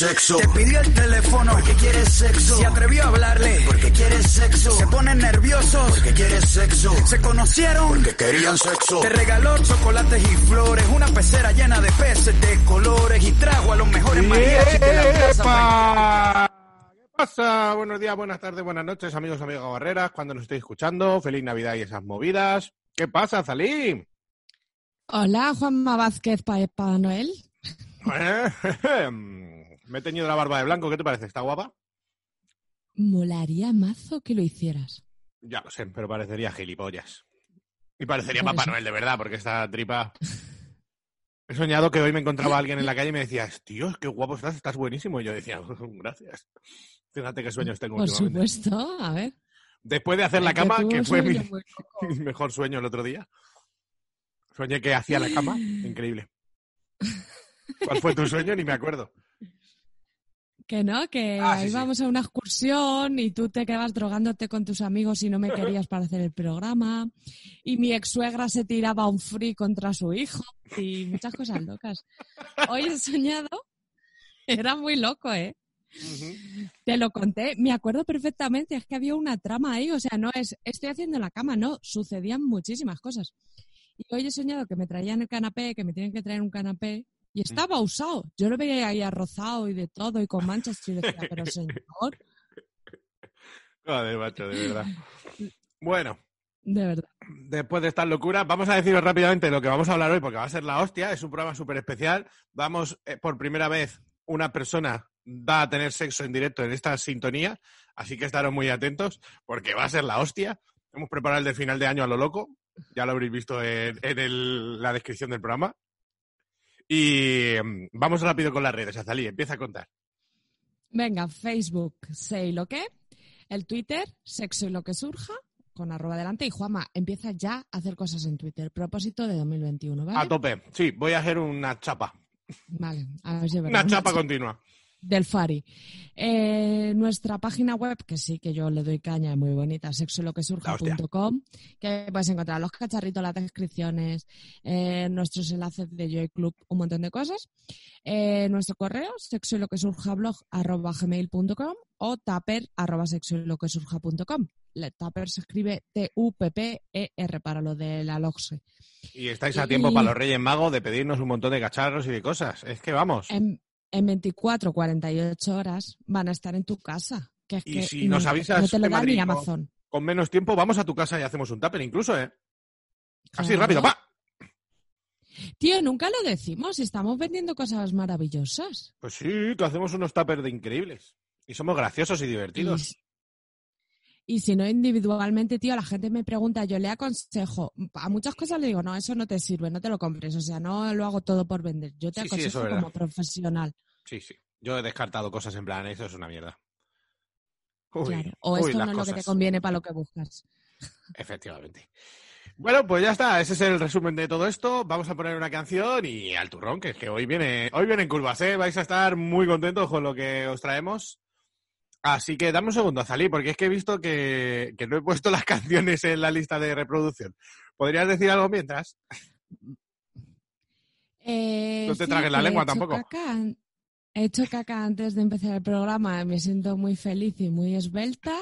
sexo. Te pidió el teléfono porque quiere sexo. Se atrevió a hablarle porque quiere sexo. Se ponen nerviosos porque quiere sexo. Se conocieron porque querían sexo. Te regaló chocolates y flores. Una pecera llena de peces de colores. Y trajo a los mejores mariachis de la plaza. ¿Qué pasa? Buenos días, buenas tardes, buenas noches, amigos, amigas barreras, cuando nos estéis escuchando. Feliz Navidad y esas movidas. ¿Qué pasa, Zalí? Hola, Juanma Vázquez Papá Noel. Eh, Me he teñido la barba de blanco, ¿qué te parece? ¿Está guapa? Molaría mazo que lo hicieras. Ya lo sé, pero parecería gilipollas. Y parecería Papá. Noel, de verdad, porque esta tripa... He soñado que hoy me encontraba alguien en la calle y me decía, tío, qué guapo estás, estás buenísimo. Y yo decía, gracias. Fíjate qué sueños tengo Por supuesto, a ver. Después de hacer la cama, que fue mi, mi mejor sueño el otro día. Soñé que hacía la cama. Increíble. ¿Cuál fue tu sueño? Ni me acuerdo. Que no, que Ah, sí, sí. íbamos a una excursión y tú te quedabas drogándote con tus amigos y no me querías para hacer el programa. Y mi ex suegra se tiraba un free contra su hijo y muchas cosas locas. Hoy he soñado, era muy loco, ¿eh? Te lo conté, me acuerdo perfectamente, es que había una trama ahí, o sea, no es estoy haciendo la cama, no, sucedían muchísimas cosas. Y hoy he soñado que me traían el canapé, que me tienen que traer un canapé, y estaba usado. Yo lo veía ahí arrozado y de todo, y con manchas, y decía, pero señor, Joder, macho, de verdad. Bueno, de verdad. después de estas locuras, vamos a deciros rápidamente lo que vamos a hablar hoy, porque va a ser la hostia. Es un programa súper especial. Vamos, eh, por primera vez, una persona va a tener sexo en directo en esta sintonía, así que estaros muy atentos, porque va a ser la hostia. Hemos preparado el de final de año a lo loco, ya lo habréis visto en, en el- la descripción del programa. Y mm, vamos rápido con las redes, Azalí, empieza a contar. Venga, Facebook, sé lo que. El Twitter, sexo y lo que surja, con arroba delante. Y Juama, empieza ya a hacer cosas en Twitter. Propósito de 2021, ¿vale? A tope. Sí, voy a hacer una chapa. Vale, a ver si. Una chapa continua. Del Fari. Eh, nuestra página web, que sí que yo le doy caña, es muy bonita, sexoloquesurja.com, que puedes encontrar los cacharritos, las descripciones, eh, nuestros enlaces de Joy Club, un montón de cosas. Eh, nuestro correo, sexoloquesurjablog.gmail.com o taper arroba sexoloquesurja.com. Le- Taper se escribe T-U-P-P-E-R para lo de la LOXE. Y estáis a tiempo para los Reyes Magos de pedirnos un montón de cacharros y de cosas. Es que vamos. En, en 24, 48 horas van a estar en tu casa. Que es Y que si nos no- avisas no te lo de da Madrid ni con- Amazon. Con menos tiempo vamos a tu casa y hacemos un tupper incluso, ¿eh? Así Claro. rápido, pa. Tío, nunca lo decimos. Estamos vendiendo cosas maravillosas. Pues sí, que hacemos unos tuppers de increíbles. Y somos graciosos y divertidos. Y, si no individualmente, tío, la gente me pregunta, yo le aconsejo. A muchas cosas le digo, no, eso no te sirve, no te lo compres. O sea, no lo hago todo por vender. Yo te Sí, aconsejo es como profesional. Sí, sí. Yo he descartado cosas en plan, eso es una mierda. Uy, claro. O uy, esto no es lo que te conviene para lo que buscas. Efectivamente. Bueno, pues ya está, ese es el resumen de todo esto. Vamos a poner una canción y al turrón, que es que hoy viene, hoy vienen curvas, ¿eh? Vais a estar muy contentos con lo que os traemos. Así que dame un segundo, Azalí, porque es que he visto que, que no he puesto las canciones en la lista de reproducción. ¿Podrías decir algo mientras? Eh, No te sí, tragues la he lengua tampoco. caca he hecho caca antes de empezar el programa. Me siento muy feliz y muy esbelta.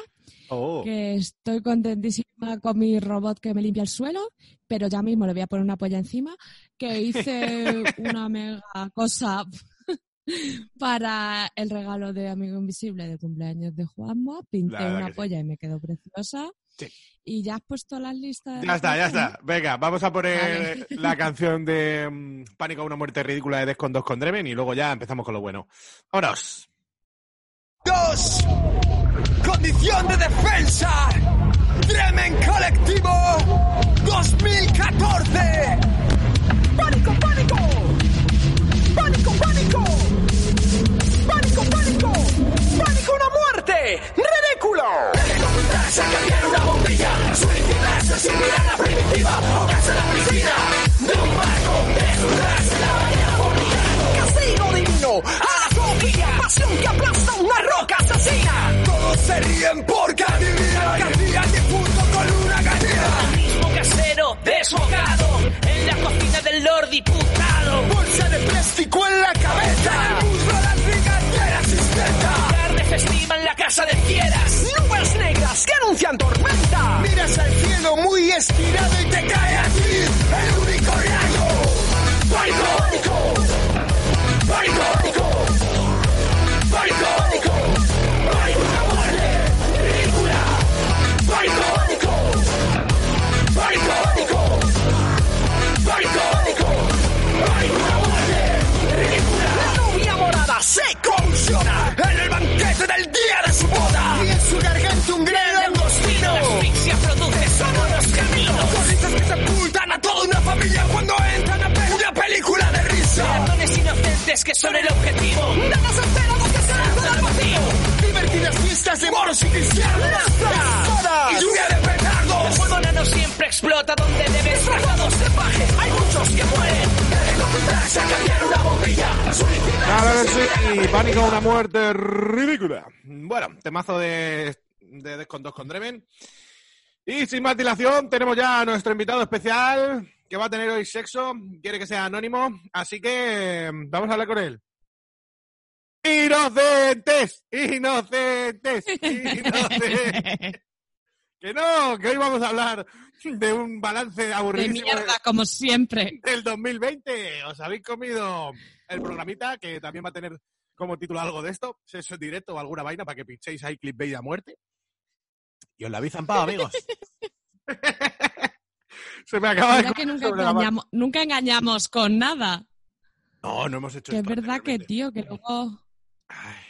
Oh. que estoy contentísima con mi robot que me limpia el suelo, pero ya mismo le voy a poner una polla encima, que hice una mega cosa para el regalo de Amigo Invisible de cumpleaños de Juanma, pinté una sí. polla y me quedó preciosa. Sí. Y ya has puesto las listas. de Ya está, ya está. Venga, vamos a poner Vale. la canción de mm, Pánico a una muerte ridícula de Death con 2 con Dremen y luego ya empezamos con lo bueno. ¡Vámonos! Dos. Condición de defensa. Dremen Colectivo 2014. Pánico, pánico. Pánico, de Ridículo. Saca bien una bombilla, suelta y lanza sin la primitiva o casa la piscina de un barco, desnudarse la baña vomitando. Castigo divino a la copia, pasión que aplasta una roca asesina. Todos se ríen porque adivinan cantidad punto con una gallina casero desbocado en la cocina del Lord Diputado. Bolsa de plástico en la cabeza, el muslo de la festiva en la casa de fieras. Nubes negras que anuncian tormenta. Miras al cielo muy estirado y te cae a ti el único rayo. Pánico, pánico, pánico, pánico, pánico, pánico, muerte se convulsiona. En el banquete del día de su boda y en su garganta un gran langostino. La asfixia produce solo los caminos. Cositas que sepultan a toda una familia cuando entran a ver una película de risa. Peatones inocentes que son el objetivo. Danos enterados que se lanzan al vacío. Divertidas fiestas de moros y cristianos. Y lluvia de petardos. El fuego nano siempre explota donde debe. Traslados de paje, hay muchos que mueren. Claro que sí, pánico, una muerte ridícula. Bueno, temazo de, de Descontos con Dremen. Y sin más dilación, tenemos ya a nuestro invitado especial que va a tener hoy sexo. Quiere que sea anónimo, así que mm, vamos a hablar con él. ¡Inocentes! ¡Inocentes! ¡Inocentes! que no, que hoy vamos a hablar de un balance De aburridísimo mierda, como siempre. del 2020. Os habéis comido el programita que también va a tener como título algo de esto, sexo en directo o alguna vaina para que pinchéis ahí clickbait a muerte. Y os la habéis zampado, amigos. Se me acaba de ¿Verdad que nunca engañamos, nunca engañamos con nada? No, no hemos hecho Que es verdad que, tío, que luego... Ay,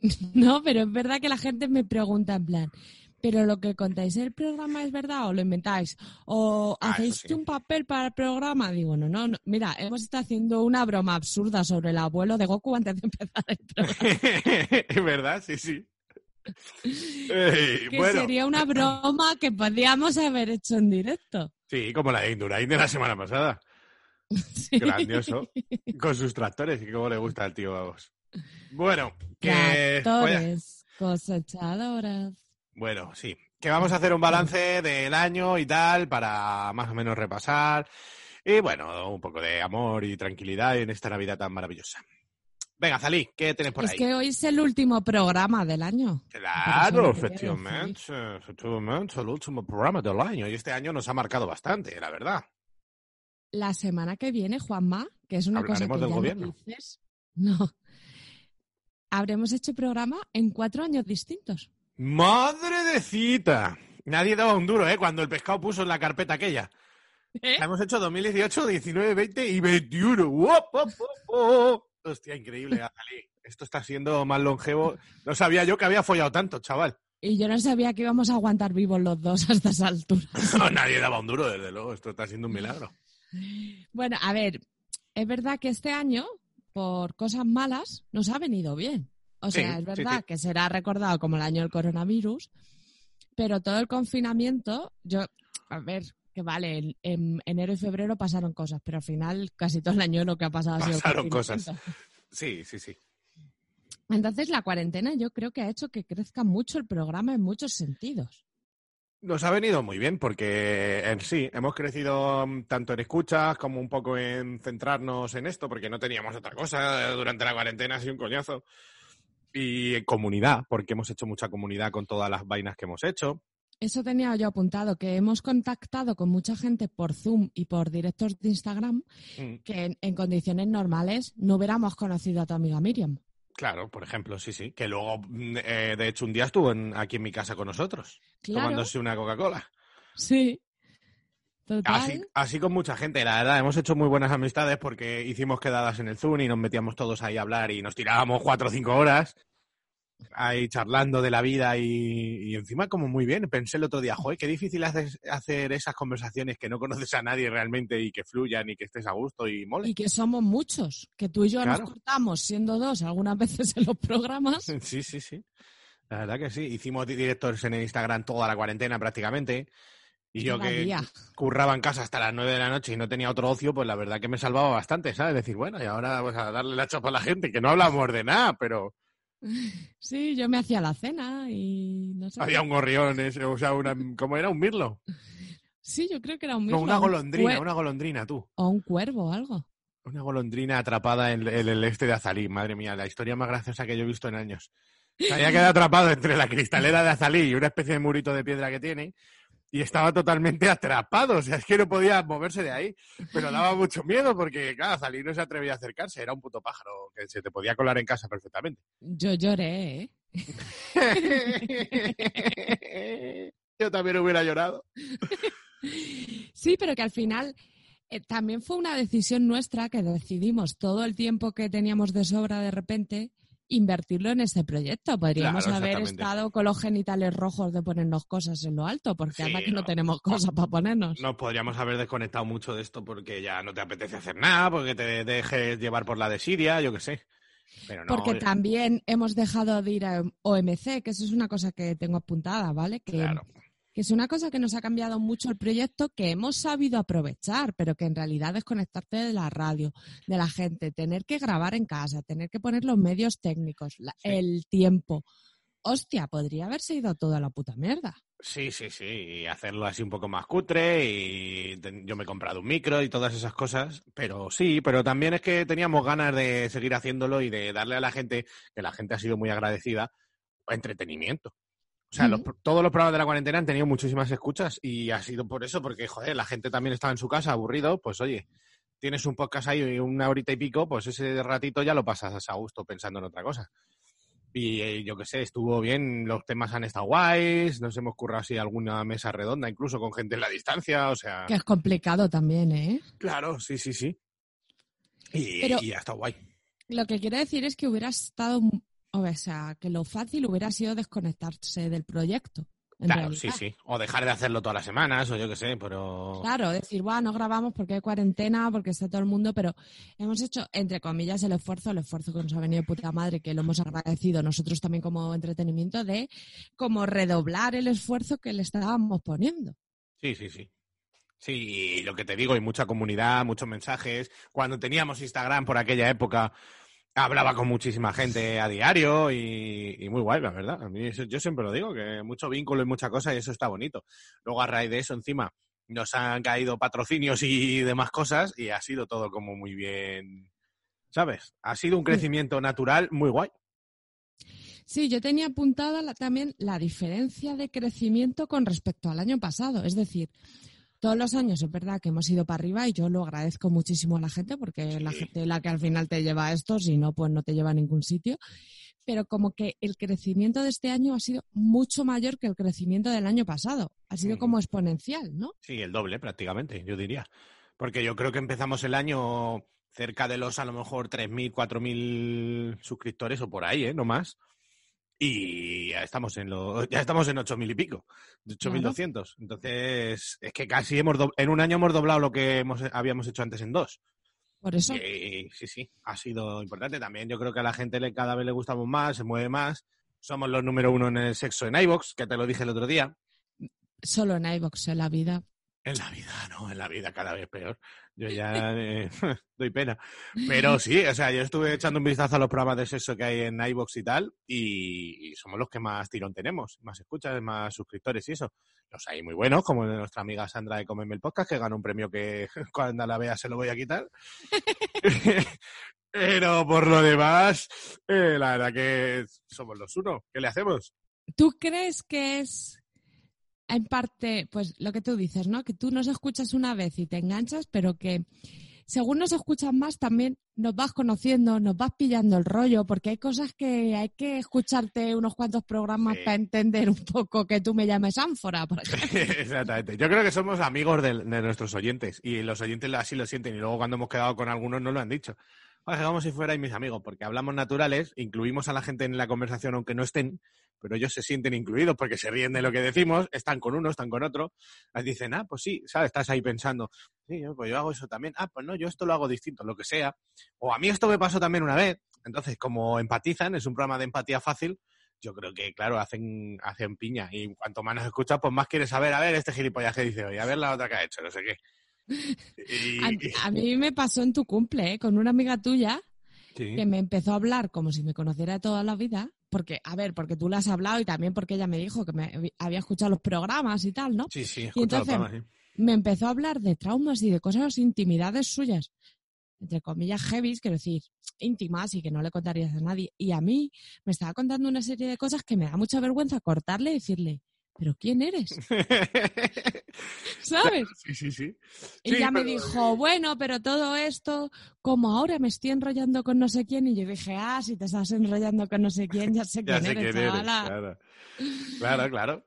No, pero es verdad que la gente me pregunta en plan, ¿pero lo que contáis el programa es verdad o lo inventáis? ¿O Ah, hacéis sí. un papel para el programa? Digo, no, no, no. Mira, hemos estado haciendo una broma absurda sobre el abuelo de Goku antes de empezar el programa. es verdad, sí, sí. Ey, Que bueno, sería una broma que podríamos haber hecho en directo. sí, como la de Indurain de la semana pasada. Sí. Grandioso. Con sus tractores, y cómo le gusta al tío Vagos. Bueno, que... Tractores, cosechadoras. Bueno, sí. Que vamos a hacer un balance del año y tal para más o menos repasar. Y bueno, un poco de amor y tranquilidad en esta Navidad tan maravillosa. Venga, Zalí, ¿qué tienes por Es ahí? que hoy es el último programa del año. Claro, efectivamente, efectivamente, el último programa del año. Y este año nos ha marcado bastante, la verdad. La semana que viene, Juanma, que es una cosa que del ya gobierno. no dices, no. Habremos hecho programa en cuatro años distintos. ¡Madre de cita! Nadie daba un duro, ¿eh? Cuando el pescado puso en la carpeta aquella. ¿Eh? Hemos hecho 2018, 19, 20 y 21. ¡Wop, wop, wop, wop! Hostia, increíble. Esto está siendo más longevo. No sabía yo que había follado tanto, chaval. Y yo no sabía que íbamos a aguantar vivos los dos hasta esa altura. No, nadie daba un duro, desde luego. Esto está siendo un milagro. Bueno, a ver, es verdad que este año, por cosas malas, nos ha venido bien. O Sí, sea, es verdad sí. que será recordado como el año del coronavirus, pero todo el confinamiento, yo, a ver, que vale, en, en enero y febrero pasaron cosas, pero al final casi todo el año lo que ha pasado ha sido Pasaron cosas. Sí, sí, sí. Entonces la cuarentena yo creo que ha hecho que crezca mucho el programa en muchos sentidos. Nos ha venido muy bien porque en sí hemos crecido mm, tanto en escuchas como un poco en centrarnos en esto porque no teníamos otra cosa durante la cuarentena, sido un coñazo. Y en comunidad, porque hemos hecho mucha comunidad con todas las vainas que hemos hecho. Eso tenía yo apuntado, que hemos contactado con mucha gente por Zoom y por directos de Instagram Mm, que en, en condiciones normales no hubiéramos conocido a tu amiga Miriam. Claro, por ejemplo, sí, sí. Que luego, mm, eh, de hecho, un día estuvo en- aquí en mi casa con nosotros, Claro, tomándose una Coca-Cola. sí. Total. Así, así con mucha gente, la verdad, hemos hecho muy buenas amistades porque hicimos quedadas en el Zoom y nos metíamos todos ahí a hablar y nos tirábamos cuatro o cinco horas ahí charlando de la vida y, y encima como muy bien. Pensé el otro día, joder, qué difícil haces- hacer esas conversaciones que no conoces a nadie realmente y que fluyan y que estés a gusto y mole. Y que somos muchos, que tú y yo Claro. nos cortamos siendo dos algunas veces en los programas. Sí, sí, sí. La verdad que sí. Hicimos di- directos en el Instagram toda la cuarentena prácticamente. Y yo que curraba en casa hasta las nueve de la noche y no tenía otro ocio, pues la verdad que me salvaba bastante, ¿sabes? Decir, bueno, y ahora pues a darle la chapa a la gente, que no hablamos de nada, pero Sí, yo me hacía la cena y no sé. había un gorrión, ese, o sea, una, ¿cómo era? ¿Un mirlo? Sí, yo creo que era un No, mismo. una un golondrina, una golondrina, tú. O un cuervo o algo. Una golondrina atrapada en, en el este de Azalí. Madre mía, la historia más graciosa que yo he visto en años. Se había quedado atrapado entre la cristalera de Azalí y una especie de murito de piedra que tiene y estaba totalmente atrapado. O sea, es que no podía moverse de ahí. Pero daba mucho miedo porque, claro, Azalí no se atrevía a acercarse. Era un puto pájaro que se te podía colar en casa perfectamente. Yo lloré, ¿eh? Yo también hubiera llorado. Sí, pero que al final eh, también fue una decisión nuestra que decidimos todo el tiempo que teníamos de sobra de repente invertirlo en este proyecto. Podríamos Claro, haber estado con los genitales rojos de ponernos cosas en lo alto, porque Sí, además que no no. tenemos cosas para ponernos. Nos podríamos haber desconectado mucho de esto porque ya no te apetece hacer nada, porque te dejes llevar por la desidia, yo qué sé. Pero no, Porque eh, también hemos dejado de ir a OMC, que eso es una cosa que tengo apuntada, ¿vale? Que, claro. Que es una cosa que nos ha cambiado mucho el proyecto, que hemos sabido aprovechar, pero que en realidad desconectarte de la radio, de la gente, tener que grabar en casa, tener que poner los medios técnicos, la- Sí. el tiempo. Hostia, podría haberse ido todo a la puta mierda. Sí, sí, sí, y hacerlo así un poco más cutre y yo me he comprado un micro y todas esas cosas, pero sí, pero también es que teníamos ganas de seguir haciéndolo y de darle a la gente, que la gente ha sido muy agradecida, entretenimiento. O sea, los- todos los programas de la cuarentena han tenido muchísimas escuchas y ha sido por eso, porque, joder, la gente también estaba en su casa aburrido, pues oye, tienes un podcast ahí una horita y pico, pues ese ratito ya lo pasas a gusto pensando en otra cosa. Y eh, yo qué sé, estuvo bien, los temas han estado guays, nos hemos currado así alguna mesa redonda, incluso con gente en la distancia, o sea... Que es complicado también, ¿eh? Claro, sí, sí, sí. Y, Pero- y ha estado guay. Lo que quiero decir es que hubiera estado, o sea, que lo fácil hubiera sido desconectarse del proyecto. Claro, realidad. sí, sí. O dejar de hacerlo todas las semanas, o yo qué sé, pero... Claro, decir, bueno, no grabamos porque hay cuarentena, porque está todo el mundo, pero hemos hecho, entre comillas, el esfuerzo, el esfuerzo que nos ha venido de puta madre, que lo hemos agradecido nosotros también como entretenimiento, de como redoblar el esfuerzo que le estábamos poniendo. Sí, sí, sí. Sí, y lo que te digo, hay mucha comunidad, muchos mensajes. Cuando teníamos Instagram por aquella época, hablaba con muchísima gente a diario y, y muy guay, la verdad. A mí yo siempre lo digo, que mucho vínculo y mucha cosa y eso está bonito. Luego a raíz de eso, encima, nos han caído patrocinios y demás cosas y ha sido todo como muy bien, ¿sabes? Ha sido un crecimiento natural muy guay. Sí, yo tenía apuntada la- también la diferencia de crecimiento con respecto al año pasado. Es decir, todos los años es verdad que hemos ido para arriba y yo lo agradezco muchísimo a la gente porque Sí. la gente es la que al final te lleva a esto, si no, pues no te lleva a ningún sitio. Pero como que el crecimiento de este año ha sido mucho mayor que el crecimiento del año pasado. Ha sido como exponencial, ¿no? Sí, el doble prácticamente, yo diría. Porque yo creo que empezamos el año cerca de los a lo mejor 3.000, 4.000 suscriptores o por ahí, ¿eh? No más. Y ya estamos en los, ya estamos en 8.000 y pico, 8.200. Entonces, es que casi hemos, do- en un año hemos doblado lo que hemos, habíamos hecho antes en dos. Por eso. Y, sí, sí, ha sido importante también. Yo creo que a la gente le, cada vez le gustamos más, se mueve más. Somos los número uno en el sexo en iVox, que te lo dije el otro día. Solo en iVox en la vida. En la vida, no, en la vida cada vez peor. Yo ya eh, doy pena. Pero sí, o sea, yo estuve echando un vistazo a los programas de sexo que hay en iVoox y tal, y, y somos los que más tirón tenemos, más escuchas, más suscriptores y eso. Los hay muy buenos, como nuestra amiga Sandra de Comeme el Podcast, que ganó un premio que cuando la vea se lo voy a quitar. Pero por lo demás, eh, la verdad que somos los uno. ¿Qué le hacemos? ¿Tú crees que es en parte, pues lo que tú dices, ¿no? Que tú nos escuchas una vez y te enganchas, pero que según nos escuchas más también nos vas conociendo, nos vas pillando el rollo, porque hay cosas que hay que escucharte unos cuantos programas Sí. para entender un poco que tú me llames ánfora, por ejemplo. Exactamente. Yo creo que somos amigos de, de nuestros oyentes y los oyentes así lo sienten y luego cuando hemos quedado con algunos no lo han dicho. Oye, como si fuerais mis amigos, porque hablamos naturales, incluimos a la gente en la conversación aunque no estén, pero ellos se sienten incluidos porque se ríen de lo que decimos, están con uno, están con otro, les dicen, ah, pues sí, ¿sabes? Estás ahí pensando, sí, pues yo hago eso también, ah, pues no, yo esto lo hago distinto, lo que sea, o a mí esto me pasó también una vez, entonces como empatizan, es un programa de empatía fácil, yo creo que, claro, hacen, hacen piña. Y cuanto más nos escuchas, pues más quieres saber, a ver, este gilipollas que dice hoy, a ver la otra que ha hecho, no sé qué. Y- A, a mí me pasó en tu cumple, ¿eh? con una amiga tuya sí. que me empezó a hablar como si me conociera toda la vida, porque, a ver, porque tú le has hablado y también porque ella me dijo que me había escuchado los programas y tal, ¿no? Sí, sí, he Y entonces- sí. me empezó a hablar de traumas y de cosas, intimidades suyas. entre comillas, heavy, quiero decir, íntimas y que no le contarías a nadie. Y a mí me estaba contando una serie de cosas que me da mucha vergüenza cortarle y decirle, ¿pero quién eres? ¿Sabes? Sí, sí, sí. Y Sí, ya me dijo, bueno, pero todo esto, como ahora me estoy enrollando con no sé quién, y yo dije, ah, si te estás enrollando con no sé quién, ya sé Ya quién sé eres, quién eres, chavala. claro. Claro, claro.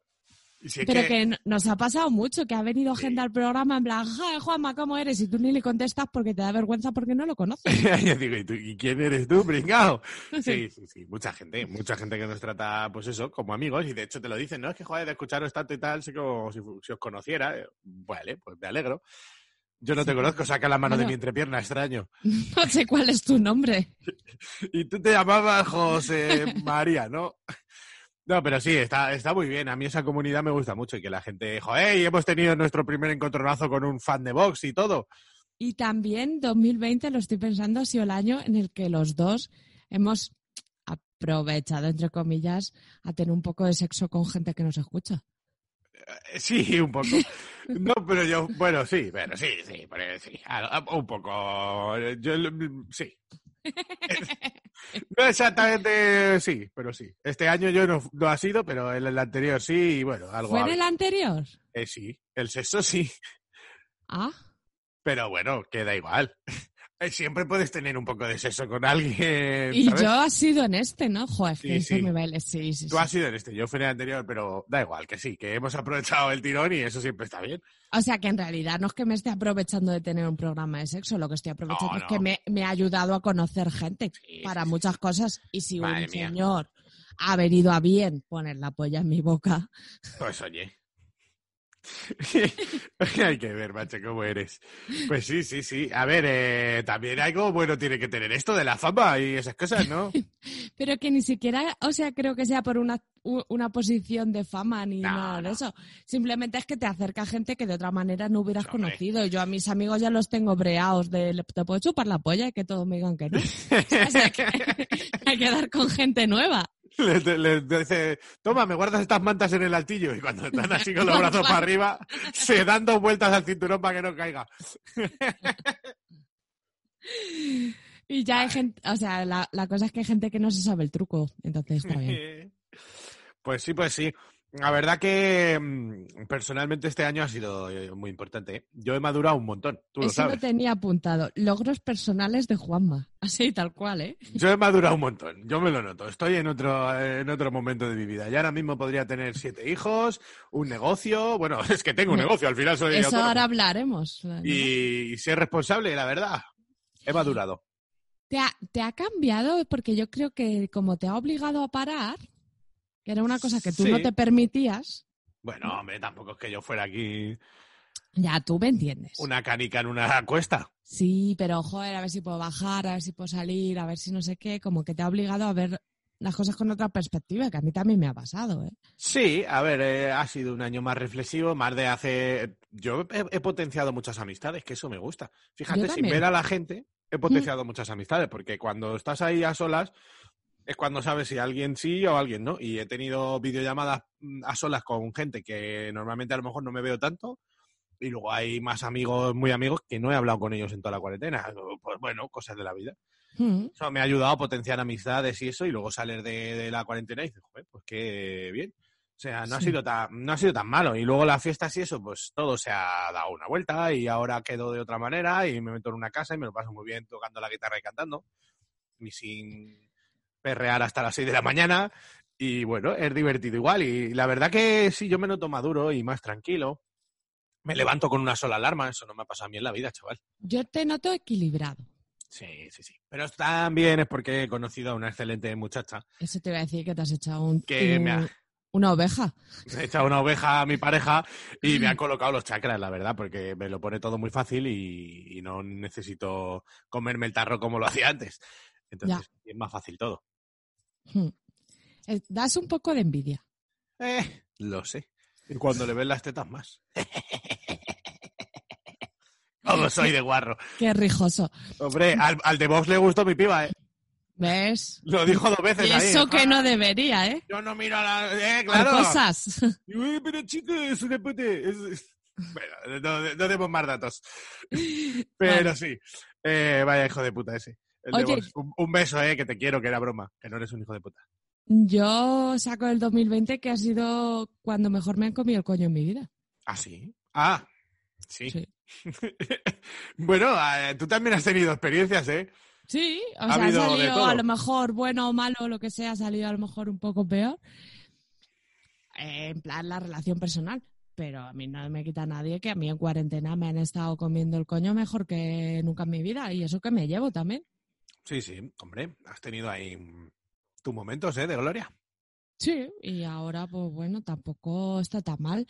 Si Pero que- nos ha pasado mucho, que ha venido Sí. gente al programa en plan, ja, Juanma, ¿cómo eres? Y tú ni le contestas porque te da vergüenza porque no lo conoces. Yo digo, ¿y, tú- y quién eres tú, pringao? Sí, sí, sí, mucha gente, mucha gente que nos trata, pues eso, como amigos, y de hecho te lo dicen, ¿no? Es que, joder, de escucharos tanto y tal, sé como si, si os conociera. Eh, Vale, pues me alegro. Yo no te conozco, saca la mano de mi entrepierna, extraño. No sé cuál es tu nombre. Y tú te llamabas José María, ¿no? No, pero sí, está, está muy bien. A mí esa comunidad me gusta mucho y que la gente, joder, y hemos tenido nuestro primer encontronazo con un fan de Vox y todo. Y también 2020, lo estoy pensando, ha sido el año en el que los dos hemos aprovechado, entre comillas, a tener un poco de sexo con gente que nos escucha. Eh, Sí, un poco. No, pero yo, bueno, sí, pero sí, sí, pero sí, un poco. Yo, sí. No exactamente, sí, pero sí. Este año yo no, no ha sido, pero el, el anterior sí, y bueno, algo. ¿Fue el anterior? Eh, sí, el sexo sí, Ah, pero bueno, queda igual. Eh, Siempre puedes tener un poco de sexo con alguien. y ¿sabes? yo ha sido en este, ¿no? Joder, Sí, que sí. me baile. Sí, sí, Tú has sido en este, yo fui en el anterior, pero da igual, que sí, que hemos aprovechado el tirón y eso siempre está bien. O sea que en realidad no es que me esté aprovechando de tener un programa de sexo, lo que estoy aprovechando No, es que me, me ha ayudado a conocer gente para muchas cosas. Y si Madre un mía. señor ha venido a bien poner la polla en mi boca, Pues oye. Hay que ver, macho, cómo eres. Pues sí, sí, sí. A ver, eh, también algo bueno tiene que tener esto de la fama y esas cosas, ¿no? pero que ni siquiera, o sea, creo que sea por una, una posición de fama ni No, nada de no. eso. Simplemente es que te acerca gente que de otra manera no hubieras Hombre. conocido. Yo a mis amigos ya los tengo breados de "Le- te puedo chupar la polla y que todos me digan que no. O sea, que hay que dar con gente nueva. Le, dice, toma, me guardas estas mantas en el altillo. Y cuando están así con los brazos para arriba, se dan dos vueltas al cinturón para que no caiga. Y ya hay gente, o sea, la, la cosa es que hay gente que no se sabe el truco, entonces está bien. Pues sí, pues sí. La verdad que mm, personalmente este año ha sido eh, muy importante. ¿eh? Yo he madurado un montón, tú lo Eso lo sabes. tenía apuntado. Logros personales de Juanma. Así, tal cual, ¿eh? Yo he madurado un montón, yo me lo noto. Estoy en otro, en otro momento de mi vida. Y ahora mismo podría tener siete hijos, un negocio. Bueno, es que tengo un negocio, al final soy Eso autónomo. ahora hablaremos. ¿no? y, y ser responsable, la verdad. He madurado. ¿Te, ha, ¿Te ha cambiado? Porque yo creo que como te ha obligado a parar, que era una cosa que tú Sí. no te permitías, Bueno, hombre, tampoco es que yo fuera aquí ya tú me entiendes. una canica en una cuesta. Sí, pero joder, a ver si puedo bajar, a ver si puedo salir, a ver si no sé qué, como que te ha obligado a ver las cosas con otra perspectiva, que a mí también me ha pasado, ¿eh? Sí, a ver, eh, ha sido un año más reflexivo, más de hace... Yo he, he potenciado muchas amistades, que eso me gusta. Fíjate, sin ver a la gente, he potenciado muchas amistades, porque cuando estás ahí a solas, es cuando sabes si alguien sí o alguien no. Y he tenido videollamadas mm, a solas con gente que normalmente a lo mejor no me veo tanto. Y luego hay más amigos, muy amigos, que no he hablado con ellos en toda la cuarentena. Pues bueno, cosas de la vida. Mm. Eso me ha ayudado a potenciar amistades y eso, y luego salir de, de la cuarentena y dices, joder, pues qué bien. O sea, no ha sido tan, no ha sido tan malo. Y luego las fiestas y eso, pues todo se ha dado una vuelta y ahora quedo de otra manera y me meto en una casa y me lo paso muy bien tocando la guitarra y cantando. Y sin perrear hasta las 6 de la mañana. Y bueno, es divertido igual. Y la verdad que sí, yo me noto maduro y más tranquilo. Me levanto con una sola alarma, eso no me ha pasado a mí en la vida, chaval. Yo te noto equilibrado. Sí, sí, sí. Pero también es porque he conocido a una excelente muchacha Eso te iba a decir que te has echado un, Que me ha- un- una oveja. he echado una oveja a mi pareja y me ha colocado los chakras, la verdad, porque me lo pone todo muy fácil y, y no necesito comerme el tarro como lo hacía antes. Entonces es más fácil todo. Mm. Eh, Das un poco de envidia. Eh, lo sé. Y cuando le ven las tetas más. Como soy de guarro. Qué rijoso. Hombre, al, al de Vox le gustó mi piba, ¿eh? ¿Ves? Lo dijo dos veces Y ahí. eso que no debería, ¿eh? Yo no miro a la... Eh, cosas. Uy, pero chico, es una pute. Es- es- Bueno, no, no demos más datos. Pero Vale. sí. Eh, vaya hijo de puta ese. El Oye. Un, un beso, eh, que te quiero, que era broma, que no eres un hijo de puta. Yo saco el 2020 que ha sido cuando mejor me han comido el coño en mi vida. ¿Ah, sí? Ah, sí. Sí. bueno, eh, tú también has tenido experiencias, ¿eh? Sí, o Ha sea, ha salido a lo mejor bueno o malo, lo que sea, ha salido a lo mejor un poco peor. Eh, en plan, la relación personal. Pero a mí no me quita nadie que a mí en cuarentena me han estado comiendo el coño mejor que nunca en mi vida. Y eso que me llevo también. Sí, sí, hombre, has tenido ahí tus momentos, ¿eh? De gloria. Sí. Y ahora, pues bueno, tampoco está tan mal.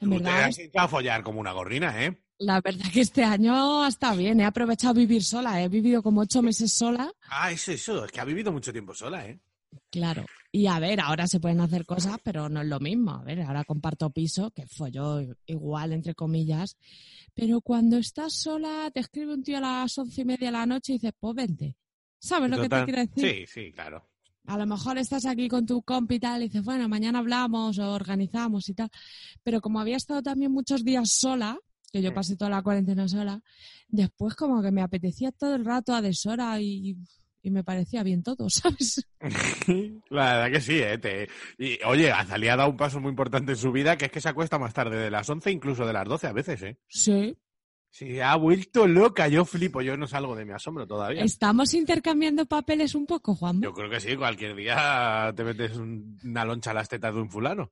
En Tú te verdad, has a follar como una gorrina, ¿eh? la verdad que este año está bien. He aprovechado vivir sola. He vivido como ocho meses sola. Ah, eso, eso, es que ha vivido mucho tiempo sola, ¿eh? Claro. Y a ver, ahora se pueden hacer cosas, pero no es lo mismo. A ver, ahora comparto piso, que folló igual, entre comillas. Pero cuando estás sola, te escribe un tío a las once y media de la noche y dices, pues vente. ¿Sabes lo que te quiero decir? Sí, sí, claro. A lo mejor estás aquí con tu compi y tal, y dices, bueno, mañana hablamos o organizamos y tal. Pero como había estado también muchos días sola, que yo Mm. pasé toda la cuarentena sola, después como que me apetecía todo el rato a deshora y, y me parecía bien todo, ¿sabes? La verdad que sí, ¿eh? Te- Y, oye, Azalía ha dado un paso muy importante en su vida, que es que se acuesta más tarde de las 11, incluso de las 12 a veces, ¿eh? Sí. Sí, ha vuelto loca, yo flipo, yo no salgo de mi asombro todavía. ¿Estamos intercambiando papeles un poco, Juan? Yo creo que sí, cualquier día te metes un- una loncha a las tetas de un fulano.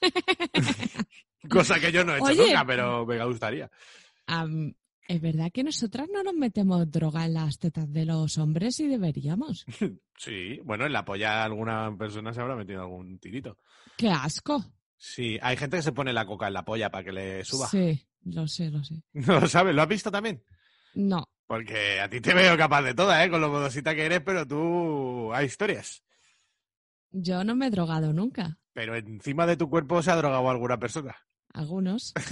Cosa que yo no he hecho Oye. nunca, pero me gustaría. Am, es verdad que nosotras no nos metemos droga en las tetas de los hombres y deberíamos. Sí, bueno, en la polla alguna persona se habrá metido algún tirito. ¡Qué asco! Sí, hay gente que se pone la coca en la polla para que le suba. Sí, lo sé, lo sé. ¿No lo sabes? ¿Lo has visto también? No, Porque a ti te veo capaz de todas, ¿eh? Con lo modosita que eres, pero tú hay historias. yo no me he drogado nunca. Pero encima de tu cuerpo se ha drogado alguna persona. Algunos.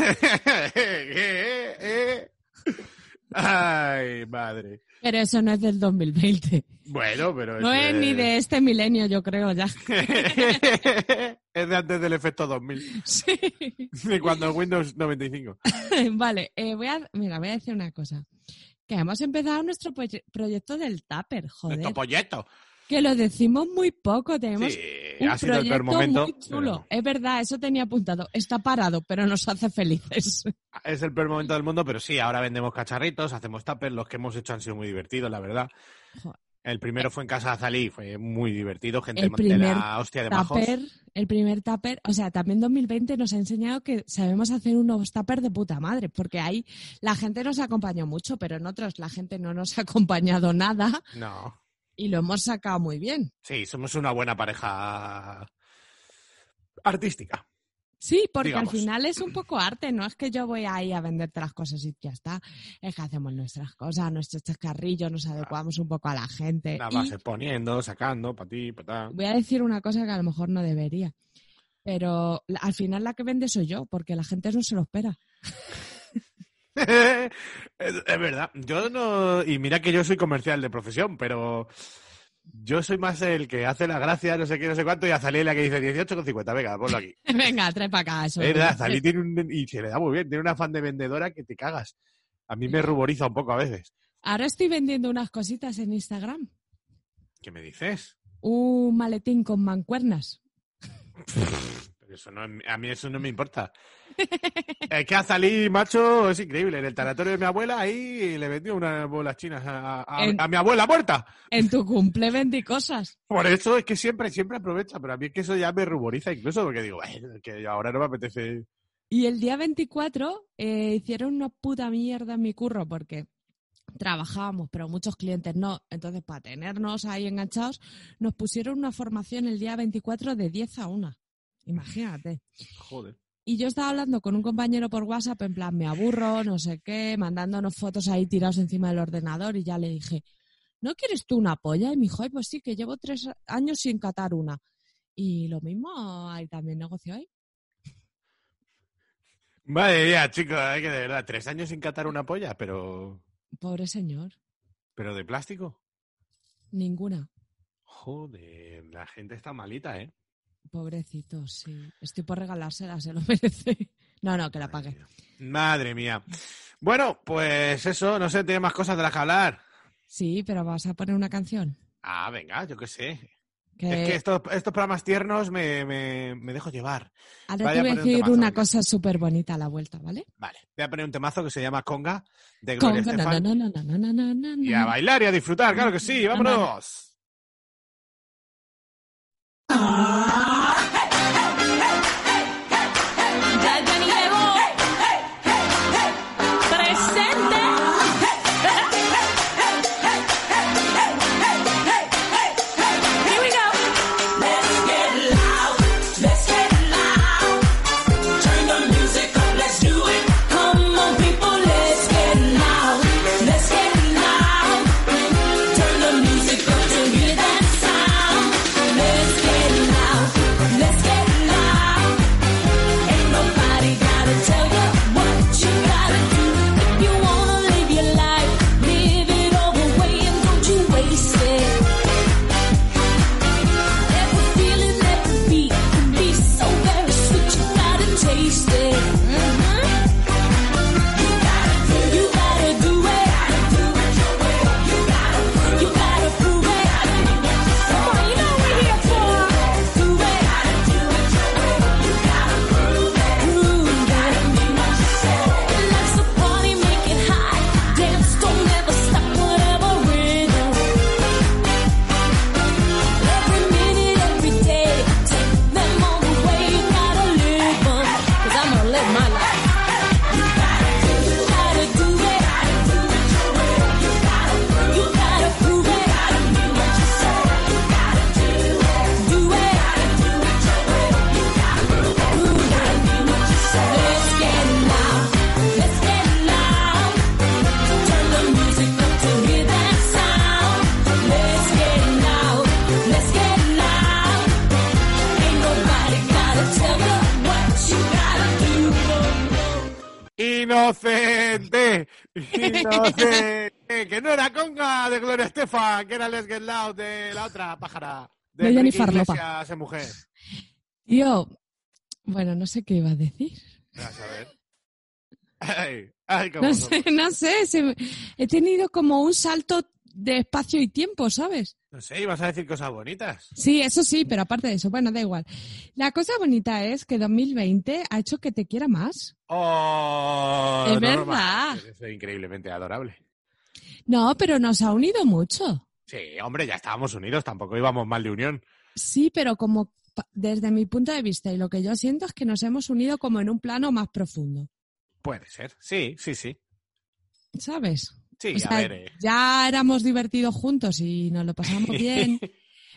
¿Eh? ¿Eh? Ay, madre. Pero eso no es del 2020. Bueno, pero No es ni de este milenio, yo creo ya. es de antes del efecto 2000, Sí. de cuando Windows 95. Vale, eh, voy a, mira, voy a decir una cosa. Que hemos empezado nuestro proye- proyecto del Tupper, joder. Nuestro polleto. Que lo decimos muy poco, tenemos Sí, un ha sido el proyecto momento. muy chulo. pero Es verdad, eso tenía apuntado. Está parado, pero nos hace felices. Es el peor momento del mundo, pero sí, ahora vendemos cacharritos, hacemos tuppers, los que hemos hecho han sido muy divertidos, la verdad. Joder. El primero fue en casa de Azalí, fue muy divertido, gente El de primer la hostia de majos. Tupper, el primer tupper, o sea, también 2020 nos ha enseñado que sabemos hacer unos tupper de puta madre, porque ahí la gente nos acompañó mucho, pero en otros la gente no nos ha acompañado nada No, y lo hemos sacado muy bien. sí, somos una buena pareja artística. Sí, porque Digamos. al final es un poco arte, no es que yo voy ahí a venderte las cosas y ya está. Es que hacemos nuestras cosas, nuestros chascarrillos, nos adecuamos un poco a la gente. Nada y más poniendo, sacando, para ti, para voy a decir una cosa que a lo mejor no debería, pero la- al final la que vende soy yo, porque la gente no se lo espera. es, es verdad. Yo no. Y mira que yo soy comercial de profesión, pero yo soy más el que hace la gracia, no sé qué, no sé cuánto, y Azalí la que dice 18,50. Venga, ponlo aquí. Venga, trae para acá eso. Es verdad, Azalí tiene un. Y se le da muy bien, tiene un afán de vendedora que te cagas. A mí me ruboriza un poco a veces. Ahora estoy vendiendo unas cositas en Instagram. ¿Qué me dices? Un maletín con mancuernas. Eso no, a mí eso no me importa. es que Azalí, macho, es increíble. En el tanatorio de mi abuela, ahí le vendió unas bolas chinas a, a- En- a mi abuela muerta. En tu cumple vendí cosas. Por eso es que siempre, siempre aprovecha, pero a mí es que eso ya me ruboriza incluso, porque digo, "Ay, que ahora no me apetece. Y el día 24 eh, hicieron una puta mierda en mi curro porque trabajábamos, pero muchos clientes no. Entonces, para tenernos ahí enganchados, nos pusieron una formación el día 24 de 10 a 1. Imagínate. Joder. Y yo estaba hablando con un compañero por WhatsApp, en plan, me aburro, no sé qué, mandándonos fotos ahí tirados encima del ordenador y ya le dije, ¿no quieres tú una polla? Y me dijo, "Ay, pues sí, que llevo tres años sin catar una. Y lo mismo, hay también negocio ahí. Madre mía, chicos, es que de verdad, tres años sin catar una polla, pero. Pobre señor, pero de plástico. ninguna. Joder, la gente está malita, ¿eh? Pobrecito, sí. Estoy por regalársela, se lo merece. No, no, que la pague. Madre mía. Bueno, pues eso, no sé, tiene más cosas de las que hablar. Sí, pero vas a poner una canción. Ah, venga, yo qué sé. Es que estos, estos programas tiernos me, me, me dejo llevar. ahora te voy a un decir una cosa súper bonita a la vuelta, ¿vale? Vale, voy a poner un temazo que se llama Conga, de Gloria. Estefan. na, na, na, na, na, na, na, Y a bailar y a disfrutar, claro que sí, vámonos. Les Get Loud de la otra pájara. De, De Jennifer. Iglesias mujer. Yo, bueno, no sé qué iba a decir. Vas a ver. Ay, ay, cómo No sé, no sé. se me- he tenido como un salto de espacio y tiempo, ¿sabes? No sé, ibas a decir cosas bonitas. Sí, eso sí, pero aparte de eso, bueno, da igual. La cosa bonita es que 2020 ha hecho que te quiera más. Oh, Es normal. verdad. Es increíblemente adorable. No, pero nos ha unido mucho. Sí, hombre, ya estábamos unidos, tampoco íbamos mal de unión. Sí, pero como desde mi punto de vista y lo que yo siento es que nos hemos unido como en un plano más profundo, Puede ser, sí, sí, sí. ¿sabes? Sí, O sea, a ver. eh. ya éramos divertidos juntos y nos lo pasamos bien,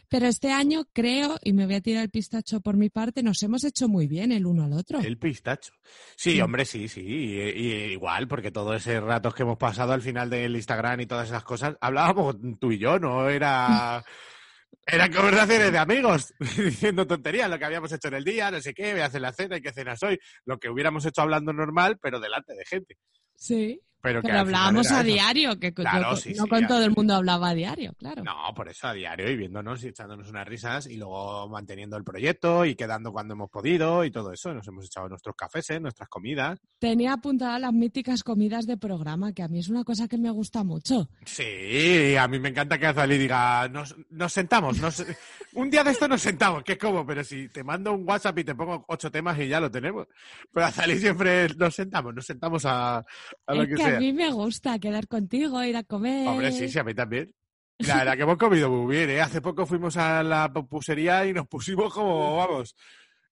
pero este año creo, y me voy a tirar el pistacho por mi parte, nos hemos hecho muy bien el uno al otro. El pistacho. Sí, Sí. hombre, sí, sí. Y, y igual, porque todos esos ratos que hemos pasado al final del Instagram y todas esas cosas, hablábamos tú y yo, no era. Eran conversaciones de amigos, diciendo tonterías, lo que habíamos hecho en el día, no sé qué, voy a hacer la cena y qué cenas hoy, lo que hubiéramos hecho hablando normal, pero delante de gente. Sí, Pero, que pero hablábamos a eso. diario, que Claro, yo- sí, no sí, con todo el mundo hablaba a diario, claro. No, por eso a diario y viéndonos y echándonos unas risas y luego manteniendo el proyecto y quedando cuando hemos podido y todo eso. Nos hemos echado nuestros cafés, ¿eh? nuestras comidas. Tenía apuntadas las míticas comidas de programa, que a mí es una cosa que me gusta mucho. Sí, a mí me encanta que Azalí diga, nos, nos sentamos, nos- un día de esto nos sentamos, que es como, pero si te mando un WhatsApp y te pongo ocho temas y ya lo tenemos. Pero Azalí siempre nos sentamos, nos sentamos a, a lo es que, que, sea. A mí me gusta quedar contigo, ir a comer. Hombre, sí, sí, a mí también. La verdad que hemos comido muy bien, ¿eh? Hace poco fuimos a la pupusería y nos pusimos como, vamos,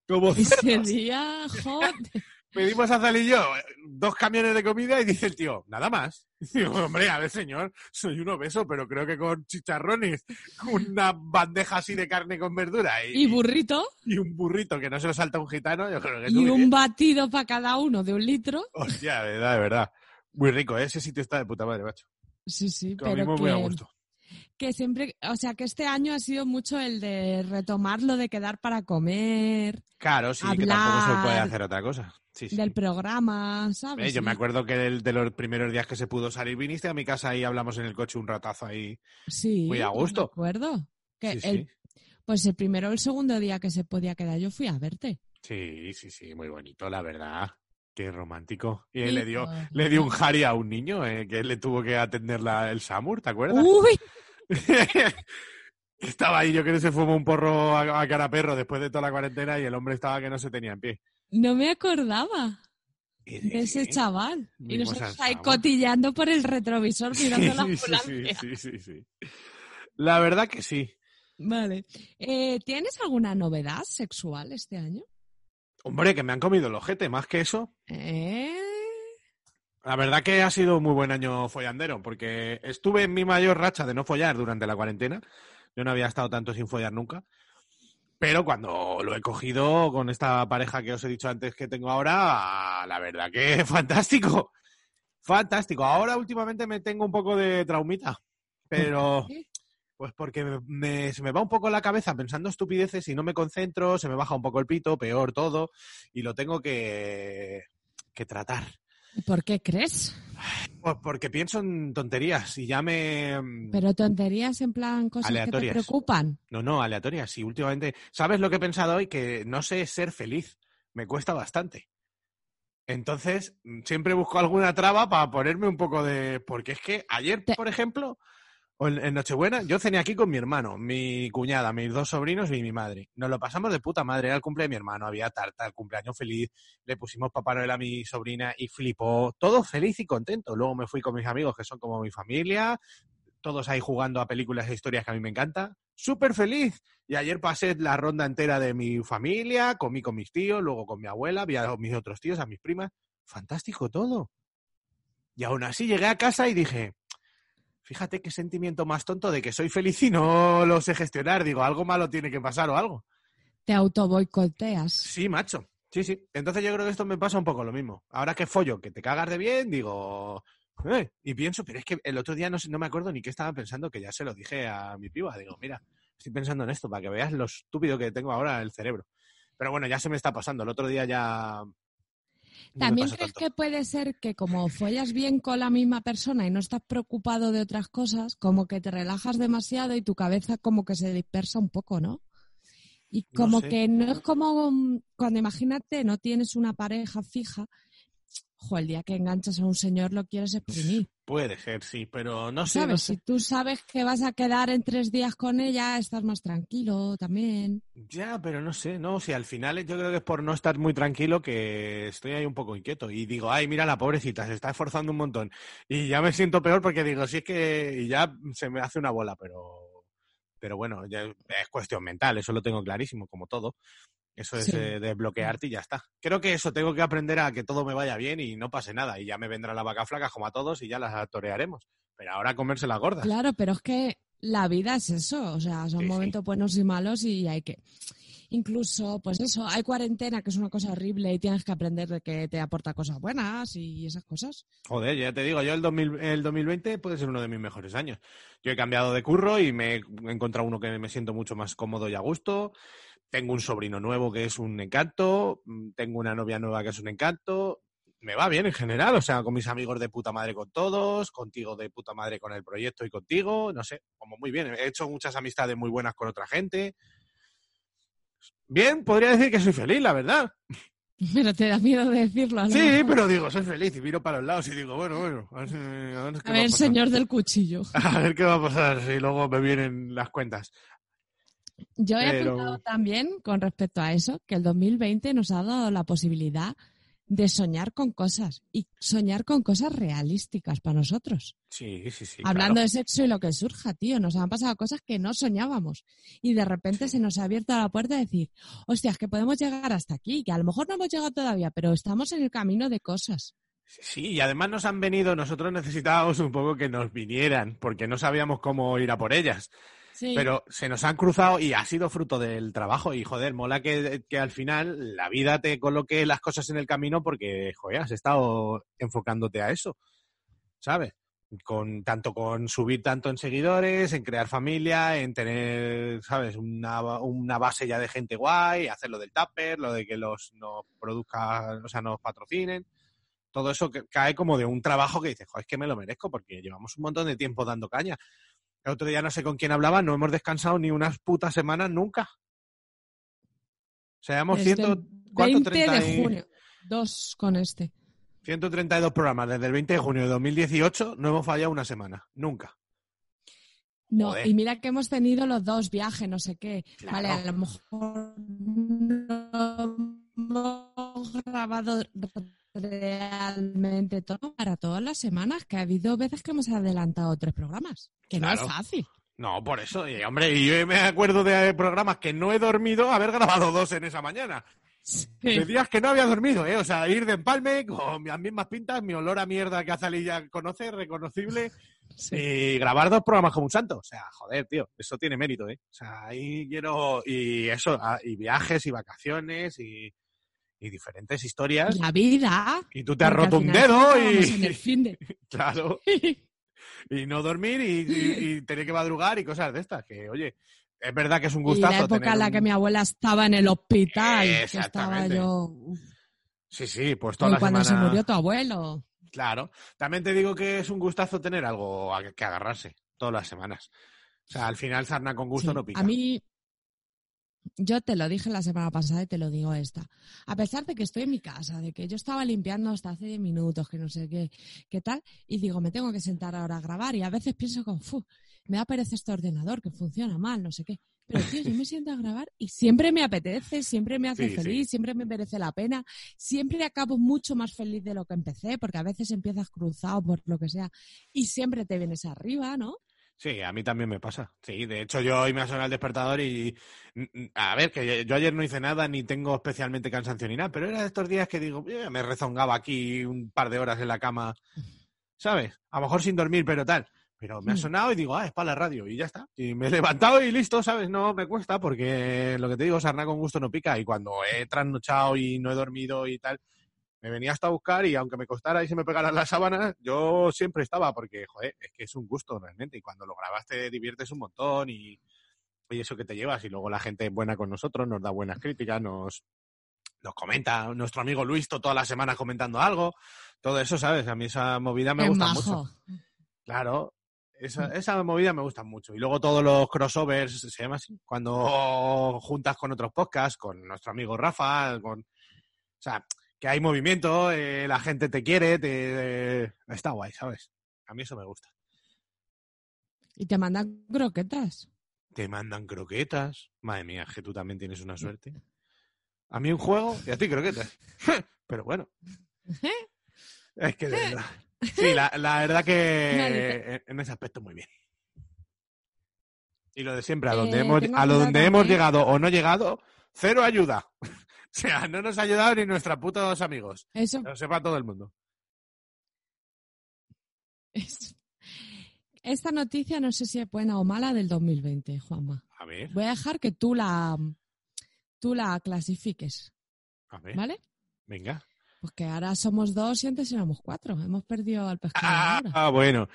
como Ese día, joder. Pedimos a Azalí y yo eh, dos camiones de comida y dice el tío, nada más. Y digo, hombre, a ver, señor, soy un obeso, pero creo que con chicharrones, una bandeja así de carne con verdura y, Y burrito, y un burrito que no se lo salta un gitano, yo creo que y un bien. batido para cada uno de un litro. Hostia, de verdad, de verdad. Muy rico, ¿eh? ese sitio está de puta madre, macho. Sí, sí, pero Comimos muy a que, gusto. que siempre, o sea, que este año ha sido mucho el de retomar lo de quedar para comer, Claro, sí, que tampoco se puede hacer otra cosa. Sí, sí. del programa, Eh, ¿sabes? yo me acuerdo que el- de los primeros días que se pudo salir, viniste a mi casa y hablamos en el coche un ratazo ahí. Sí, muy a gusto. Me acuerdo. Que Sí, el- pues el primero o el segundo día que se podía quedar, yo fui a verte. Sí, sí, sí, muy bonito, la verdad. Qué romántico. Y le dio, le dio un Harry a un niño eh, que le tuvo que atender la- el Samur, ¿te acuerdas? Uy, estaba ahí, yo creo que se fumó un porro a, a cara perro después de toda la cuarentena y el hombre estaba que no se tenía en pie. no me acordaba de ese chaval. Y nosotros ahí cotillando por el retrovisor mirando la Sí, sí, ambulancia. sí, sí, sí, sí. La verdad que sí. Vale. Eh, ¿Tienes alguna novedad sexual este año? Hombre, que me han comido el ojete, más que eso. ¿Eh? La verdad que ha sido un muy buen año follandero, porque estuve en mi mayor racha de no follar durante la cuarentena. Yo no había estado tanto sin follar nunca. Pero cuando lo he cogido con esta pareja que os he dicho antes que tengo ahora, la verdad que fantástico. Fantástico. Ahora últimamente me tengo un poco de traumita. Pero? Pues porque me- me- se me va un poco la cabeza pensando estupideces y no me concentro, se me baja un poco el pito, peor todo, y lo tengo que, que tratar. ¿Y ¿Por qué crees? Pues porque pienso en tonterías y ya me... Pero tonterías en plan cosas que te Aleatorias. preocupan. No, no, aleatorias. Y últimamente, ¿sabes lo que he pensado hoy? Que no sé ser feliz. Me cuesta bastante. Entonces, mm, siempre busco alguna traba para ponerme un poco de... Porque es que ayer, Te- por ejemplo, en Nochebuena, yo cené aquí con mi hermano, mi cuñada, mis dos sobrinos y mi madre. Nos lo pasamos de puta madre. Era el cumple de mi hermano, había tarta, el cumpleaños feliz. Le pusimos Papá Noel a mi sobrina y flipó. Todo feliz y contento. Luego me fui con mis amigos, que son como mi familia. Todos ahí jugando a películas e historias que a mí me encanta. Súper feliz. Y ayer pasé la ronda entera de mi familia, comí con mis tíos, luego con mi abuela, vi a mis otros tíos, a mis primas. Fantástico todo. Y aún así llegué a casa y dije, fíjate qué sentimiento más tonto de que soy feliz y no lo sé gestionar. Digo, algo malo tiene que pasar o algo. Te autoboicoteas. Sí, macho. Sí, sí. Entonces yo creo que esto me pasa un poco lo mismo. Ahora que follo, que te cagas de bien, digo... "Eh", Y pienso, pero es que el otro día no, sé- no me acuerdo ni qué estaba pensando, que ya se lo dije a mi piba. Digo, mira, estoy pensando en esto para que veas lo estúpido que tengo ahora el cerebro. Pero bueno, ya se me está pasando. El otro día ya... ¿También crees tanto. que puede ser que como follas bien con la misma persona y no estás preocupado de otras cosas, como que te relajas demasiado y tu cabeza como que se dispersa un poco, ¿no? Y No como sé. que no es como mm, cuando imagínate, no tienes una pareja fija, jo, el día que enganchas a un señor lo quieres exprimir. Puede ser, sí, pero no sé. ¿Sabes? no sé. Si tú sabes que vas a quedar en tres días con ella, estás más tranquilo también. Ya, pero no sé, no, si al final yo creo que es por no estar muy tranquilo que estoy ahí un poco inquieto y digo, ay, mira la pobrecita, se está esforzando un montón y ya me siento peor porque digo, si es que y ya se me hace una bola, pero pero bueno, ya es cuestión mental, eso lo tengo clarísimo, como todo. Eso es Sí. desbloquearte y ya está. Creo que eso tengo que aprender a que todo me vaya bien y no pase nada y ya me vendrá la vaca flaca como a todos y ya las torearemos. Pero ahora a comerse las gordas. Claro, pero es que la vida es eso, o sea, son Sí, sí. momentos buenos y malos y hay que... Incluso, pues eso, hay cuarentena, que es una cosa horrible y tienes que aprender de que te aporta cosas buenas y esas cosas. Joder, ya te digo, yo el, 2000 el 2020 puede ser uno de mis mejores años. Yo he cambiado de curro y me he encontrado uno que me siento mucho más cómodo y a gusto. Tengo un sobrino nuevo que es un encanto. mm, Tengo una novia nueva que es un encanto. Me va bien en general, o sea, con mis amigos de puta madre con todos, contigo de puta madre con el proyecto y contigo, no sé, como muy bien. He hecho muchas amistades muy buenas con otra gente. Bien, podría decir que soy feliz, la verdad. Pero te da miedo de decirlo. lo Sí, pero digo, soy feliz y miro para los lados y digo, bueno, bueno, a ver, si- a ver qué A va ver, pasar. señor del cuchillo. A ver qué va a pasar si luego me vienen las cuentas. Yo he Pero- apuntado también con respecto a eso, que el 2020 nos ha dado la posibilidad de soñar con cosas y soñar con cosas realísticas para nosotros. Sí, sí, sí. Hablando claro. de sexo y lo que surja, tío, nos han pasado cosas que no soñábamos. Y de repente se nos ha abierto la puerta de decir, hostia, es que podemos llegar hasta aquí, que a lo mejor no hemos llegado todavía, pero estamos en el camino de cosas. Sí, y además nos han venido, nosotros necesitábamos un poco que nos vinieran, porque no sabíamos cómo ir a por ellas. Pero se nos han cruzado y ha sido fruto del trabajo. Y joder, mola que, que al final la vida te coloque las cosas en el camino porque, joder, has estado enfocándote a eso. ¿Sabes? Con, tanto con subir tanto en seguidores, en crear familia, en tener, ¿sabes? Una, una base ya de gente guay, hacer lo del tupper, lo de que los nos produzcan, o sea, nos patrocinen. Todo eso que cae como de un trabajo que dices, joder, es que me lo merezco porque llevamos un montón de tiempo dando caña. El otro día no sé con quién hablaba, no hemos descansado ni unas putas semanas nunca. O sea, llevamos Desde ciento, el ¿cuánto? 20 30 de junio. Dos con este. 132 programas desde el 20 de junio de 2018, no hemos fallado una semana. Nunca. No, Joder. y mira que hemos tenido los dos viajes, no sé qué. Claro. Vale, a lo mejor no hemos grabado realmente todo para todas las semanas, que ha habido veces que hemos adelantado tres programas. Que no es fácil. No, por eso. Y, hombre, y yo me acuerdo de programas que no he dormido, haber grabado dos en esa mañana. De días que no había dormido, ¿eh? O sea, ir de empalme con las mismas pintas, mi olor a mierda que Azali ya conoce, reconocible, y grabar dos programas como un santo. O sea, joder, tío, eso tiene mérito, ¿eh? O sea, ahí quiero... Y eso, ah, y viajes y vacaciones y, y diferentes historias. La vida. Y tú te has roto un dedo estábamos en el y... fin de- Claro. Y no dormir y, y- y tener que madrugar y cosas de estas. Que, oye, es verdad que es un Y gustazo. la época tener en la un- que mi abuela estaba en el hospital, que estaba Exactamente. yo... Sí, sí, pues toda la cuando semana... se murió tu abuelo. Claro. También te digo que es un gustazo tener algo a que agarrarse todas las semanas. O sea, al final sarna con gusto Sí, no pica. A mí, yo te lo dije la semana pasada y te lo digo esta. A pesar de que estoy en mi casa, de que yo estaba limpiando hasta hace 10 minutos, que no sé qué, qué tal, y digo, me tengo que sentar ahora a grabar y a veces pienso como, "Fu, me da pereza este ordenador que funciona mal, no sé qué. Pero tío, yo me siento a grabar y siempre me apetece, siempre me hace Sí, sí. feliz, siempre me merece la pena, siempre acabo mucho más feliz de lo que empecé, porque a veces empiezas cruzado por lo que sea y siempre te vienes arriba, ¿no? Sí, a mí también me pasa. Sí, de hecho yo hoy me ha sonado el despertador y... A ver, que yo ayer no hice nada ni tengo especialmente cansancio ni nada, pero era de estos días que digo, "Eh, me rezongaba aquí un par de horas en la cama, ¿sabes? A lo mejor sin dormir, pero tal. Pero me ha Mm. sonado y digo, ah, es para la radio y ya está. Y me he levantado y listo, ¿sabes? No me cuesta porque lo que te digo, sarna con gusto no pica. Y cuando he trasnochado y no he dormido y tal, me venía hasta a buscar y aunque me costara y se me pegaran las sábanas, yo siempre estaba porque, joder, es que es un gusto realmente. Y cuando lo grabas te diviertes un montón y, y eso que te llevas. Y luego la gente es buena con nosotros, nos da buenas críticas, nos, nos comenta. Nuestro amigo Luis to- todas las semanas comentando algo. Todo eso, ¿sabes? A mí esa movida me gusta majo. mucho. Claro, esa, esa movida me gusta mucho. Y luego todos los crossovers, se llama así, cuando juntas con otros podcasts, con nuestro amigo Rafa, con... O sea, que hay movimiento, eh, la gente te quiere, te... está guay, ¿sabes? A mí eso me gusta. Y te mandan croquetas. Te mandan croquetas. Madre mía, que tú también tienes una suerte. A mí un juego y a ti croquetas. Pero bueno. Es que de verdad. Sí, la, la verdad que en- ese aspecto muy bien. Y lo de siempre, a Eh, donde hemos, tengo a donde hemos llegado o no llegado, cero ayuda. O sea, no nos ha ayudado ni nuestros putos amigos. Eso Que lo sepa todo el mundo. es. Esta noticia no sé si es buena o mala del 2020, Juanma. A ver, Voy a dejar que tú la, tú la clasifiques, a ver, ¿vale? venga. Porque ahora somos dos y antes éramos cuatro. Hemos perdido al pescado Ah, ah, bueno.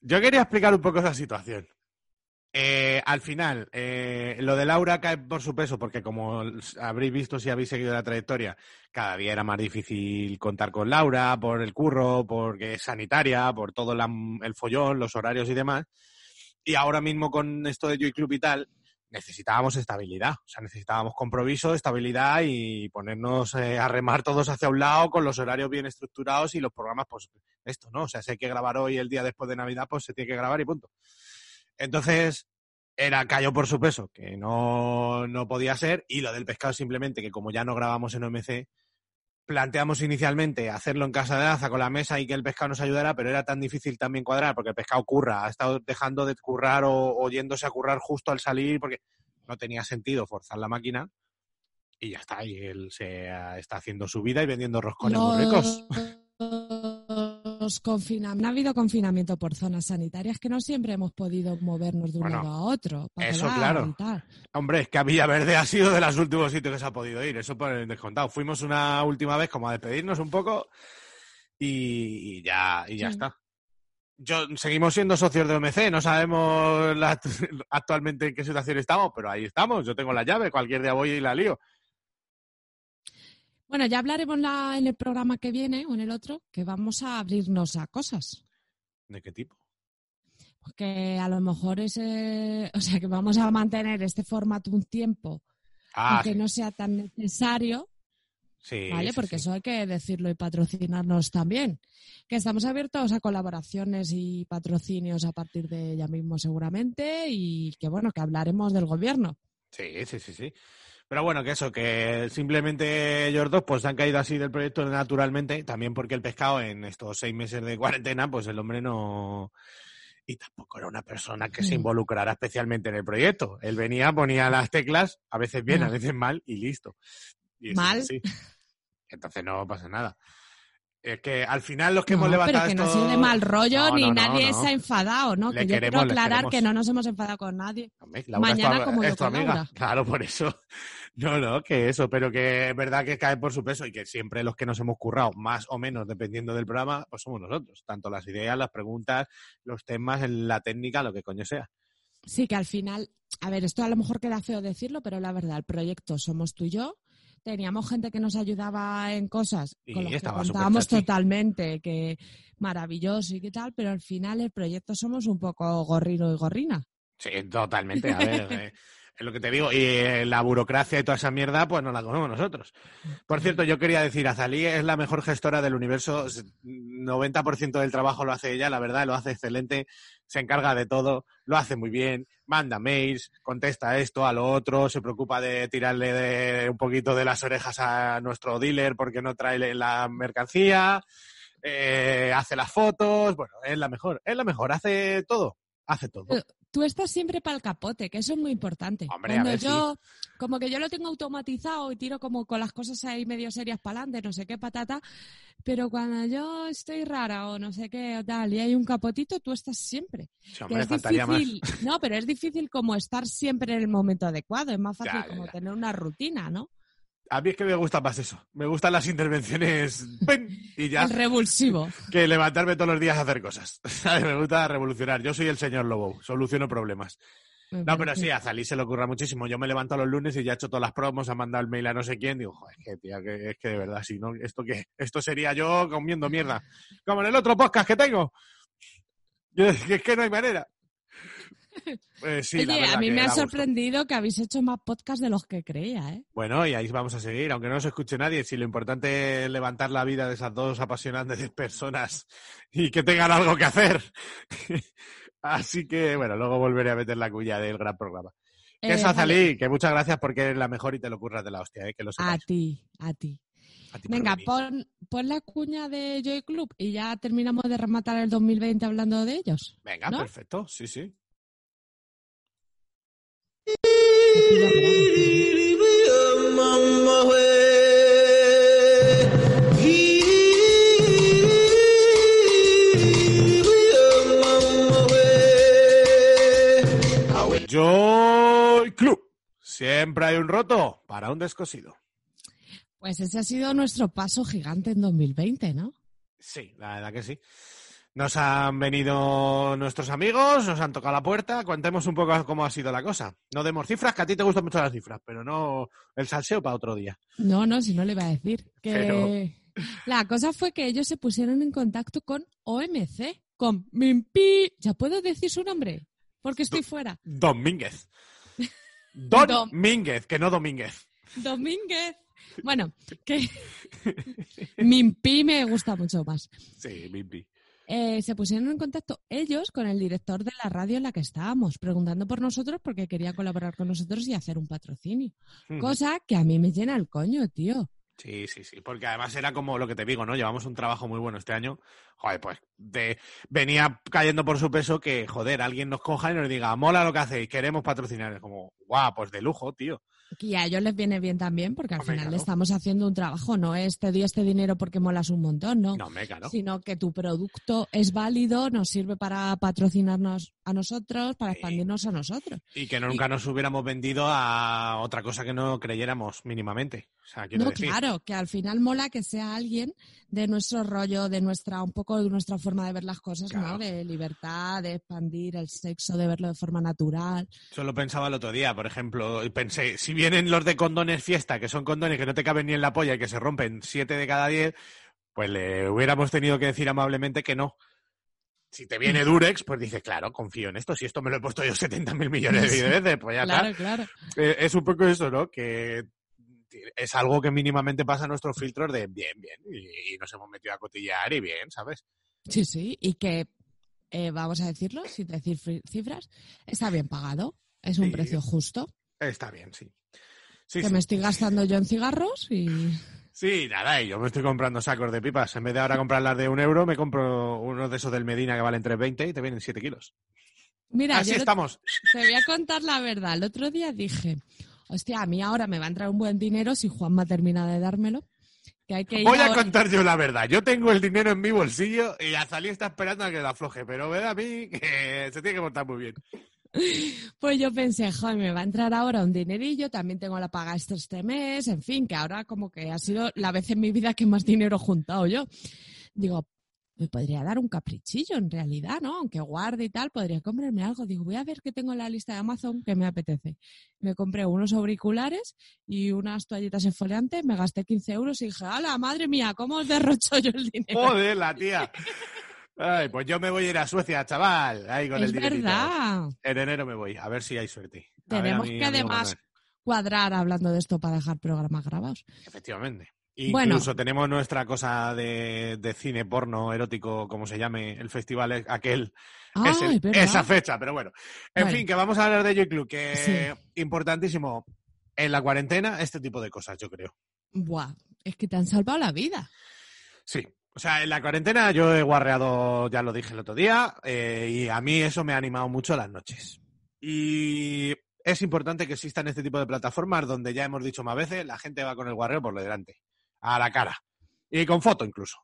Yo quería explicar un poco esa situación. Eh, al final, eh, lo de Laura cae por su peso, porque como habréis visto si habéis seguido la trayectoria, cada día era más difícil contar con Laura por el curro, porque es sanitaria, por todo el follón, los horarios y demás. Y ahora mismo con esto de Joy Club y tal, necesitábamos estabilidad. O sea, necesitábamos compromiso, estabilidad y ponernos eh, a remar todos hacia un lado con los horarios bien estructurados y los programas, pues esto, ¿no? O sea, si hay que grabar hoy el día después de Navidad, pues se tiene que grabar y punto. Entonces, era cayó por su peso, que no, no podía ser, y lo del pescado simplemente, que como ya no grabamos en OMC, planteamos inicialmente hacerlo en casa de Aza con la mesa y que el pescado nos ayudara, pero era tan difícil también cuadrar, porque el pescado curra, ha estado dejando de currar o, o yéndose a currar justo al salir, porque no tenía sentido forzar la máquina, y ya está, y él se ah, está haciendo su vida y vendiendo roscones muy ricos. Los confina- no ha habido confinamiento por zonas sanitarias que no siempre hemos podido movernos de un Bueno, lado a otro. para eso claro. Hombre, es que Villaverde ha sido de los últimos sitios que se ha podido ir, eso por el descontado. Fuimos una última vez como a despedirnos un poco y, y ya, y ya Sí. está. Yo, seguimos siendo socios de OMC, no sabemos la- actualmente en qué situación estamos, pero ahí estamos. Yo tengo la llave, cualquier día voy y la lío. Bueno, ya hablaremos la- en el programa que viene o en el otro que vamos a abrirnos a cosas. ¿De qué tipo? Porque a lo mejor ese, o sea, que vamos a mantener este formato un tiempo, Ah, aunque sí. no sea tan necesario, Sí, ¿vale? sí, Porque sí. eso hay que decirlo y patrocinarnos también. Que estamos abiertos a colaboraciones y patrocinios a partir de ya mismo seguramente y que bueno, que hablaremos del gobierno. Sí, sí, sí, sí. Pero bueno, que eso, que simplemente ellos dos pues han caído así del proyecto naturalmente, también porque el pescado en estos seis meses de cuarentena, pues el hombre no... Y tampoco era una persona que se Mm. involucrara especialmente en el proyecto. Él venía, ponía las teclas, a veces bien, a veces mal, y listo. Y ¿Mal? así. Entonces no pasa nada. Es que al final los que No, hemos pero levantado que no ha esto- sido de mal rollo No, ni no, no, nadie no. se ha enfadado, ¿no? Le que yo queremos, quiero aclarar que no nos hemos enfadado con nadie. Mañana am- como yo es tu con amiga. Laura. Claro, por eso. No, no, que eso, pero que es verdad que cae por su peso y que siempre los que nos hemos currado, más o menos, dependiendo del programa, pues somos nosotros. Tanto las ideas, las preguntas, los temas, la técnica, lo que coño sea. Sí, que al final, a ver, esto a lo mejor queda feo decirlo, pero la verdad, el proyecto somos tú y yo. Teníamos gente que nos ayudaba en cosas Y con las que contábamos totalmente, que maravilloso y qué tal, pero al final el proyecto somos un poco gorrino y gorrina. Sí, totalmente. A ver, eh, es lo que te digo. Y eh, la burocracia y toda esa mierda, pues no la comemos nosotros. Por cierto, yo quería decir, Azalí es la mejor gestora del universo. S- 90% del trabajo lo hace ella, la verdad, lo hace excelente. Se encarga de todo, lo hace muy bien, manda mails, contesta esto, a lo otro, se preocupa de tirarle de- un poquito de las orejas a nuestro dealer porque no trae la mercancía, eh, hace las fotos, bueno, es la mejor, es la mejor, hace todo, hace todo. Tú estás siempre para el capote, que eso es muy importante. Hombre, a Cuando ver, yo, como que yo lo tengo automatizado y tiro como con las cosas ahí medio serias para adelante, no sé qué patata, pero cuando yo estoy rara o no sé qué o tal y hay un capotito, tú estás siempre. Sí, hombre, es más. difícil, no, pero es difícil como estar siempre en el momento adecuado, es más fácil Ya, ya, como ya. tener una rutina, ¿no? A mí es que me gusta más eso. Me gustan las intervenciones ¡pim! y ya El revulsivo. que levantarme todos los días a hacer cosas. Me gusta revolucionar. Yo soy el señor Lobo, soluciono problemas. Me No, pero sí, a Zalí se le ocurra muchísimo. Yo me levanto los lunes y ya he hecho todas las promos, ha mandado el mail a no sé quién. Digo, joder, que, tía, que, es que de verdad, si no, ¿esto qué? Esto sería yo comiendo mierda. Como en el otro podcast que tengo. Yo, es que no hay manera. Sí, la Oye, verdad a mí me ha gusto. sorprendido que habéis hecho más podcasts de los que creía, ¿eh? Bueno, y ahí vamos a seguir, aunque no nos escuche nadie. Si lo importante es levantar la vida de esas dos apasionantes personas y que tengan algo que hacer. Así que, bueno, luego volveré a meter la cuya del gran programa. Que Eh, es vale. Azalí, que muchas gracias porque eres la mejor y te lo curras de la hostia, ¿eh? que lo A ti, a ti. A ti por Venga, pon, pon la cuña de Joy Club y ya terminamos de rematar el 2020 hablando de ellos. Venga, ¿no? perfecto, sí, sí. Joy Club. Siempre hay un roto para un descosido. Pues ese ha sido nuestro paso gigante en 2020, ¿no? Sí, la verdad que sí. Nos han venido nuestros amigos, nos han tocado la puerta. Contemos un poco cómo ha sido la cosa. No demos cifras, que a ti te gustan mucho las cifras, pero no el salseo para otro día. No, no, si no le iba a decir. Que Pero- la cosa fue que ellos se pusieron en contacto con OMC, con Mimpi. ¿Ya puedo decir su nombre? Porque estoy fuera. Domínguez. Don Dom- Mínguez, que no Domínguez. Domínguez. Bueno, que Mimpi me gusta mucho más. Sí, Mimpi. Eh, se pusieron en contacto ellos con el director de la radio en la que estábamos, preguntando por nosotros porque quería colaborar con nosotros y hacer un patrocinio. Cosa que a mí me llena el coño, tío. Sí, sí, sí, porque además era como lo que te digo, ¿no? Llevamos un trabajo muy bueno este año. Joder, pues de, venía cayendo por su peso que, joder, alguien nos coja y nos diga, mola lo que hacéis, queremos patrocinar. Es como, guau, pues de lujo, tío. Y a ellos les viene bien también porque al Hombre, final claro. estamos haciendo un trabajo, no es te doy este dinero porque molas un montón, ¿no? No, claro. Sino que tu producto es válido, nos sirve para patrocinarnos a nosotros, para expandirnos a nosotros. Y que nunca nos hubiéramos vendido a otra cosa que no creyéramos mínimamente. O sea, No, decir. claro, que al final mola que sea alguien de nuestro rollo, de nuestra, un poco de nuestra forma de ver las cosas, Claro. ¿no? De libertad, de expandir el sexo, de verlo de forma natural. Solo pensaba el otro día, por ejemplo, y pensé, si vienen los de condones fiesta, que son condones que no te caben ni en la polla y que se rompen siete de cada diez, pues le hubiéramos tenido que decir amablemente que no. Si te viene Durex, pues dices, claro, confío en esto. Si esto me lo he puesto yo 70 mil millones de veces, pues ya claro, está. claro. Eh, es un poco eso, ¿no? Que es algo que mínimamente pasa a nuestros filtros de bien, bien, y, y nos hemos metido a cotillear y bien, ¿sabes? Sí, sí, y que, eh, vamos a decirlo, sin decir cifras, está bien pagado, es un Sí. precio justo, Está bien, sí. Sí, que sí. me estoy gastando yo en cigarros y... Sí, nada, y yo me estoy comprando sacos de pipas. En vez de ahora comprarlas de un euro, me compro unos de esos del Medina que valen 3,20 y te vienen 7 kilos. Mira, Así estamos. te voy a contar la verdad. El otro día dije, hostia, a mí ahora me va a entrar un buen dinero si Juanma termina de dármelo. Que hay que ir Voy a contar yo la verdad. Yo tengo el dinero en mi bolsillo y Azalí está esperando a que lo afloje, pero ve a mí que se tiene que montar muy bien. Pues yo pensé, joder, me va a entrar ahora un dinerillo, también tengo la paga extra este mes, en fin, que ahora como que ha sido la vez en mi vida que más dinero he juntado yo. Digo, me podría dar un caprichillo en realidad, ¿no? Aunque guarde y tal, podría comprarme algo. Digo, voy a ver qué tengo en la lista de Amazon que me apetece. Me compré unos auriculares y unas toallitas exfoliantes, me gasté 15 euros y dije, ¡hala, madre mía! ¿Cómo derrocho yo el dinero? Joder, la tía. Ay, pues yo me voy a ir a Suecia, chaval. Ahí con es el dinerito. verdad. En enero me voy, a ver si hay suerte. A Tenemos que además cuadrar hablando de esto para dejar programas grabados. Efectivamente. Bueno. Incluso tenemos nuestra cosa de, de cine porno erótico, como se llame, el festival es- aquel, Ah, es el- es verdad. esa fecha, pero bueno. En fin, que vamos a hablar de Joy Club, que Sí. importantísimo en la cuarentena, este tipo de cosas, yo creo. Buah, es que te han salvado la vida. Sí. O sea, en la cuarentena yo he guarreado, ya lo dije el otro día, eh, y a mí eso me ha animado mucho las noches. Y es importante que existan este tipo de plataformas donde ya hemos dicho más veces, la gente va con el guarreo por lo delante, a la cara. Y con foto incluso.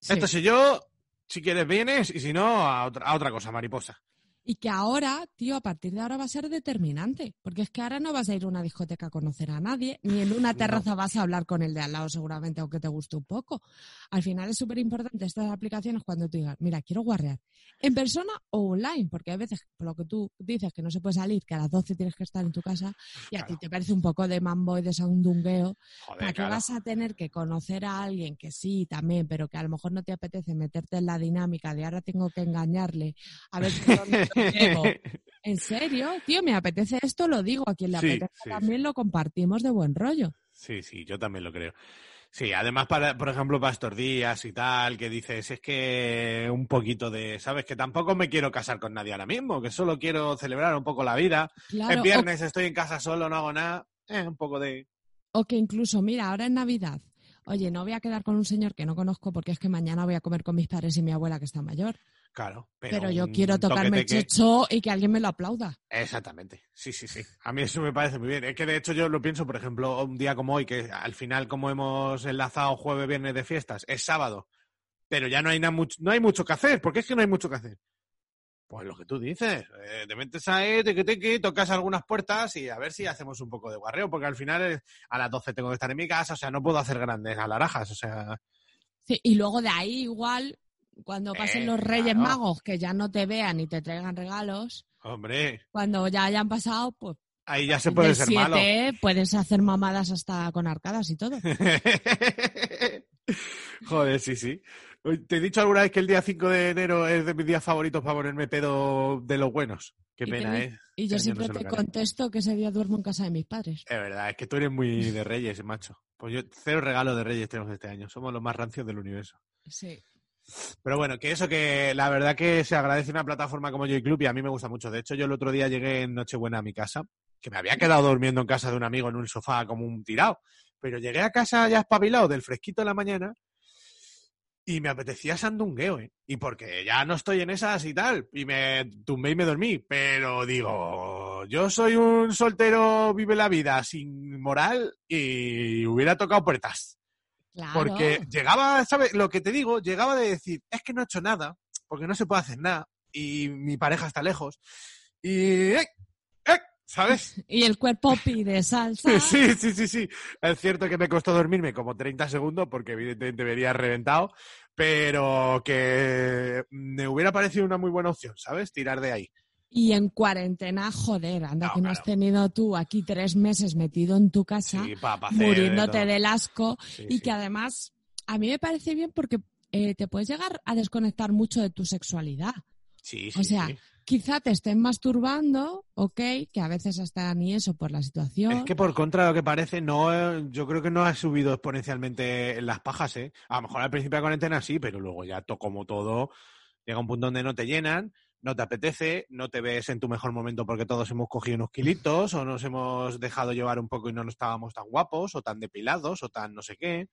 Sí. Esto soy yo, si quieres vienes, y si no, a otra, a otra cosa, mariposa. Y que ahora, tío, a partir de ahora va a ser determinante. Porque es que ahora no vas a ir a una discoteca a conocer a nadie, ni en una terraza vas a hablar con el de al lado seguramente, aunque te guste un poco. Al final es súper importante estas aplicaciones cuando tú digas, mira, quiero guarrear. En persona o online, porque hay veces, por lo que tú dices, que no se puede salir, que a las 12 tienes que estar en tu casa, y a ti te parece un poco de mambo y de sandungueo, Joder, ¿Para claro. vas a tener que conocer a alguien que sí, también, pero que a lo mejor no te apetece meterte en la dinámica de ahora tengo que engañarle a ver por dónde ¿En serio? Tío, me apetece esto, lo digo. A quien le Sí, apetece sí, también lo compartimos de buen rollo. Sí, sí, yo también lo creo. Sí, además, para, por ejemplo, para estos días y tal, que dices, es que un poquito de, ¿sabes? Que tampoco me quiero casar con nadie ahora mismo, que solo quiero celebrar un poco la vida. Claro, es o- viernes, estoy en casa solo, no hago nada. Eh, un poco de... O, que incluso, mira, ahora en Navidad, oye, no voy a quedar con un señor que no conozco porque es que mañana voy a comer con mis padres y mi abuela que está mayor. Claro, pero, Pero, yo quiero tocarme chocho y que alguien me lo aplauda. Exactamente, sí, sí, sí. A mí eso me parece muy bien. Es que de hecho yo lo pienso, por ejemplo, un día como hoy, que al final como hemos enlazado jueves, viernes de fiestas, es sábado, pero ya no hay, nada mucho, no hay mucho que hacer. ¿Por qué es que no hay mucho que hacer? Pues lo que tú dices, eh, te metes ahí, teque, teque, tocas algunas puertas y a ver si hacemos un poco de guarreo, porque al final a las 12 tengo que estar en mi casa, o sea, no puedo hacer grandes alarajas, o sea, Sí, y luego de ahí igual, cuando pasen Eh, los Reyes claro. Magos, que ya no te vean y te traigan regalos, hombre, cuando ya hayan pasado, pues ahí ya se puede ser 7 malo. puedes hacer mamadas hasta con arcadas y todo. Joder, sí, sí. Te he dicho alguna vez que el día 5 de enero es de mis días favoritos para ponerme pedo de los buenos. Qué ¿Y qué pena, ¿eh? Y yo no siempre te contesto que ese día duermo en casa de mis padres. Es verdad, es que tú eres muy de Reyes, macho. Pues yo, cero regalo de Reyes tenemos este año. Somos los más rancios del universo. Sí. Pero bueno, que eso que la verdad que se agradece una plataforma como Joy Club y a mí me gusta mucho. De hecho, yo el otro día llegué en Nochebuena a mi casa, que me había quedado durmiendo en casa de un amigo en un sofá como un tirado. Pero llegué a casa ya espabilado del fresquito de la mañana y me apetecía sandungueo, ¿eh? Y porque ya no estoy en esas y tal. Y me tumbé y me dormí. Pero digo, yo soy un soltero, vive la vida sin moral y hubiera tocado puertas. Claro. Porque llegaba, ¿sabes? Lo que te digo, llegaba de decir, es que no he hecho nada, porque no se puede hacer nada, y mi pareja está lejos. Y, ¡eh! ¡eh! ¿sabes? Y el cuerpo pide salsa. Sí, sí, sí, sí. Es cierto que me costó dormirme como 30 segundos, porque evidentemente vería reventado, pero que me hubiera parecido una muy buena opción, ¿sabes? Tirar de ahí. Y en cuarentena, joder, anda No, que no has tenido tú aquí tres meses metido en tu casa, Sí, para hacer. muriéndote del asco, Sí, y sí. que además a mí me parece bien porque eh, te puedes llegar a desconectar mucho de tu sexualidad. Sí, o sí, sea, sí. quizá te estén masturbando, ok, que a veces hasta ni eso por la situación. Es que por contra de lo que parece, no, yo creo que no ha subido exponencialmente en las pajas, ¿eh? A lo mejor al principio de la cuarentena sí, pero luego ya to- como todo, llega un punto donde no te llenan, no te apetece, no te ves en tu mejor momento porque todos hemos cogido unos kilitos o nos hemos dejado llevar un poco y no nos estábamos tan guapos o tan depilados o tan no sé qué.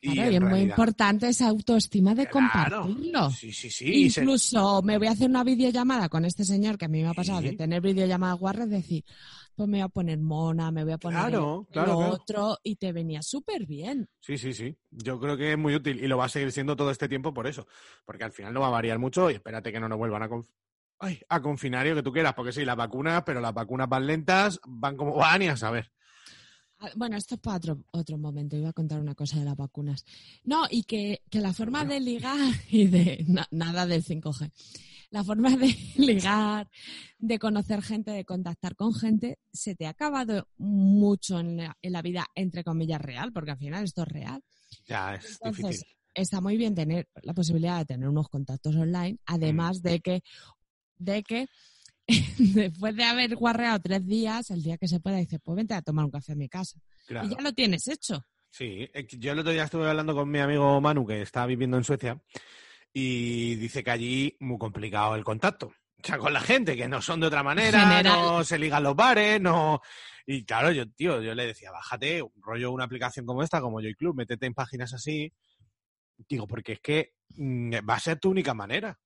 Claro, y, en es muy importante esa autoestima de Claro. compartirlo. Sí, sí, sí. se- Incluso me voy a hacer una videollamada con este señor que a mí me ha pasado de tener videollamadas guarras, decir, pues me voy a poner mona, me voy a poner Claro, el- claro, lo otro y te venía súper bien. Sí, sí, sí. Yo creo que es muy útil y lo va a seguir siendo todo este tiempo por eso. Porque al final no va a variar mucho y espérate que no nos vuelvan a, conf- Ay, a confinar y lo que tú quieras. Porque sí, las vacunas, pero las vacunas van lentas, van como van y a saber. Ah, Bueno, esto es para otro, otro momento. Iba a contar una cosa de las vacunas. No, y que, que la forma de ligar y de na- nada del 5G. La forma de ligar, de conocer gente, de contactar con gente, se te ha acabado mucho en la, en la vida, entre comillas, real, porque al final esto es real. Ya, es Entonces, difícil. está muy bien tener la posibilidad de tener unos contactos online, además de que, de que después de haber guarreado tres días, el día que se pueda, dices, pues vente a tomar un café a mi casa. Claro. Y ya lo tienes hecho. Sí, yo el otro día estuve hablando con mi amigo Manu, que está viviendo en Suecia, y dice que allí muy complicado el contacto. O sea, con la gente, que no son de otra manera, General. no se ligan los bares, no... Y claro, yo, tío, yo le decía, bájate, un rollo una aplicación como esta, como Joy Club, métete en páginas así. Digo, porque es que mm, va a ser tu única manera.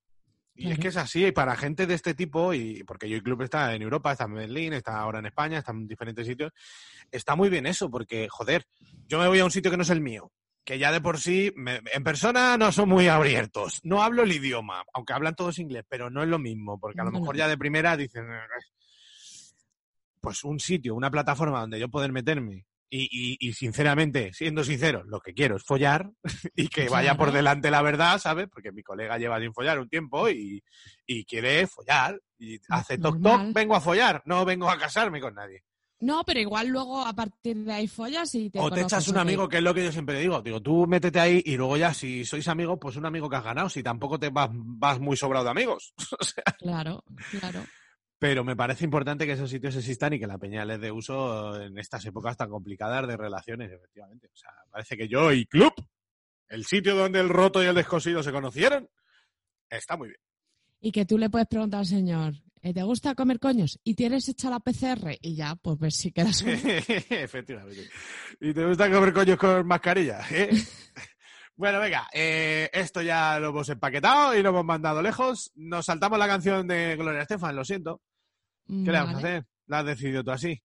Y es que es así, y para gente de este tipo, y porque Joy Club está en Europa, está en Berlín, está ahora en España, está en diferentes sitios, está muy bien eso, porque, joder, yo me voy a un sitio que no es el mío, que ya de por sí, me- en persona no son muy abiertos, no hablo el idioma, aunque hablan todos inglés, pero no es lo mismo, porque a lo mejor ya de primera dicen, "Eh, pues un sitio, una plataforma donde yo poder meterme. Y, y- y sinceramente, siendo sincero, lo que quiero es follar y que vaya por delante la verdad, ¿sabes? Porque mi colega lleva sin follar un tiempo y, y quiere follar. Y hace toc toc, vengo a follar, no vengo a casarme con nadie. No, pero igual luego a partir de ahí follas y te O te echas un amigo, que es lo que yo siempre digo. Digo, tú métete ahí y luego ya, si sois amigos, pues un amigo que has ganado. Si tampoco te vas, vas muy sobrado de amigos. O sea, Claro, claro. Pero me parece importante que esos sitios existan y que la peña les dé uso en estas épocas tan complicadas de relaciones, efectivamente. O sea, parece que yo y Club, el sitio donde el roto y el descosido se conocieron, está muy bien. Y que tú le puedes preguntar al señor, ¿eh, ¿te gusta comer coños? ¿Y tienes hecha la PCR? Y ya, pues ver si quedas un... Efectivamente. ¿Y te gusta comer coños con mascarilla? eh? bueno, venga, eh, esto ya lo hemos empaquetado y lo hemos mandado lejos. Nos saltamos la canción de Gloria Estefan, lo siento. ¿Qué le vamos a hacer? La has decidido tú así.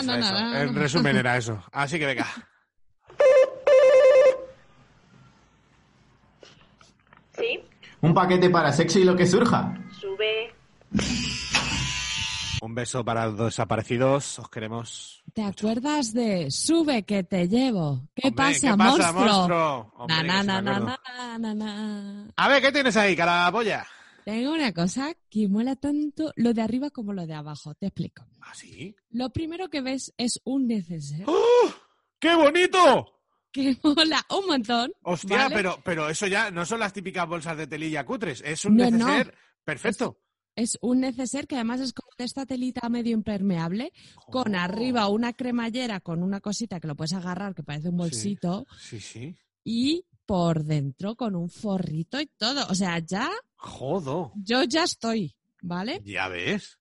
Eso, eso. En resumen era eso. Así que venga. Sí, Un paquete para sexo y lo que surja. sube. Un beso para los desaparecidos. Os queremos. ¿Te acuerdas de Sube que te llevo? ¿Qué Hombre, pasa, ¿qué pasa, monstruo? monstruo? Hombre, Na, na, na, na, acuerdo. na, na, na. A ver, ¿qué tienes ahí, Tengo una cosa que mola tanto lo de arriba como lo de abajo. Te explico. ¿Ah, sí? Lo primero que ves es un neceser ¡Oh! ¡Qué bonito! que mola un montón. Hostia, ¿vale? pero, pero eso ya no son las típicas bolsas de telilla cutres. Es un No, no. neceser perfecto. Es un neceser que además es como de esta telita medio impermeable, con Oh. arriba una cremallera con una cosita que lo puedes agarrar que parece un bolsito Sí, sí. y por dentro con un forrito y todo. O sea, ya, Jodo. yo ya estoy, ¿vale? Ya ves.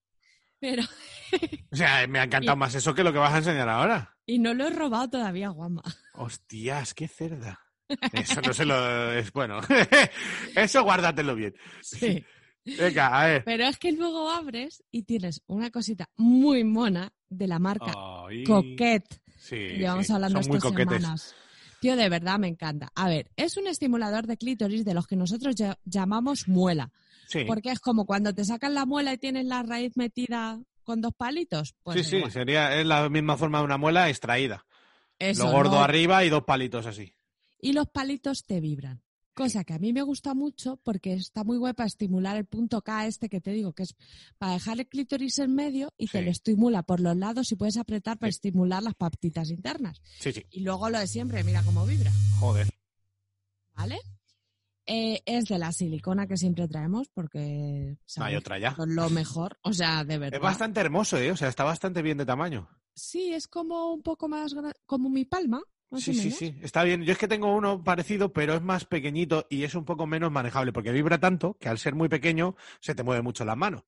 Pero, O sea, me ha encantado Y- más eso que lo que vas a enseñar ahora. y no lo he robado todavía, Guama. Hostias, qué cerda. Eso no se lo... Es bueno. Eso guárdatelo bien. Sí. Venga, a ver. Pero es que luego abres y tienes una cosita muy mona de la marca Ay. Coquette. Sí, que llevamos sí, hablando Son muy estas coquetes. semanas. Tío, de verdad me encanta. A ver, es un estimulador de clítoris de los que nosotros ya- llamamos muela. Sí. Porque es como cuando te sacan la muela y tienes la raíz metida con dos palitos. Pues sí, sí, igual. sería es la misma forma de una muela extraída. Eso, Lo gordo ¿no? arriba y dos palitos así. Y los palitos te vibran. Cosa que a mí me gusta mucho porque está muy guay para estimular el punto K este que te digo, que es para dejar el clítoris en medio y te Sí. lo estimula por los lados y puedes apretar para Sí. estimular las patitas internas. Sí, sí. Y luego lo de siempre, mira cómo vibra, Joder. ¿vale? Eh, es de la silicona que siempre traemos porque No hay otra ya. lo mejor. O sea, de verdad. Es bastante hermoso, ¿eh? O sea, está bastante bien de tamaño. Sí, es como un poco más como mi palma, más Sí, o sí, menos. sí. Está bien. Yo es que tengo uno parecido, pero es más pequeñito y es un poco menos manejable porque vibra tanto que al ser muy pequeño se te mueve mucho las manos.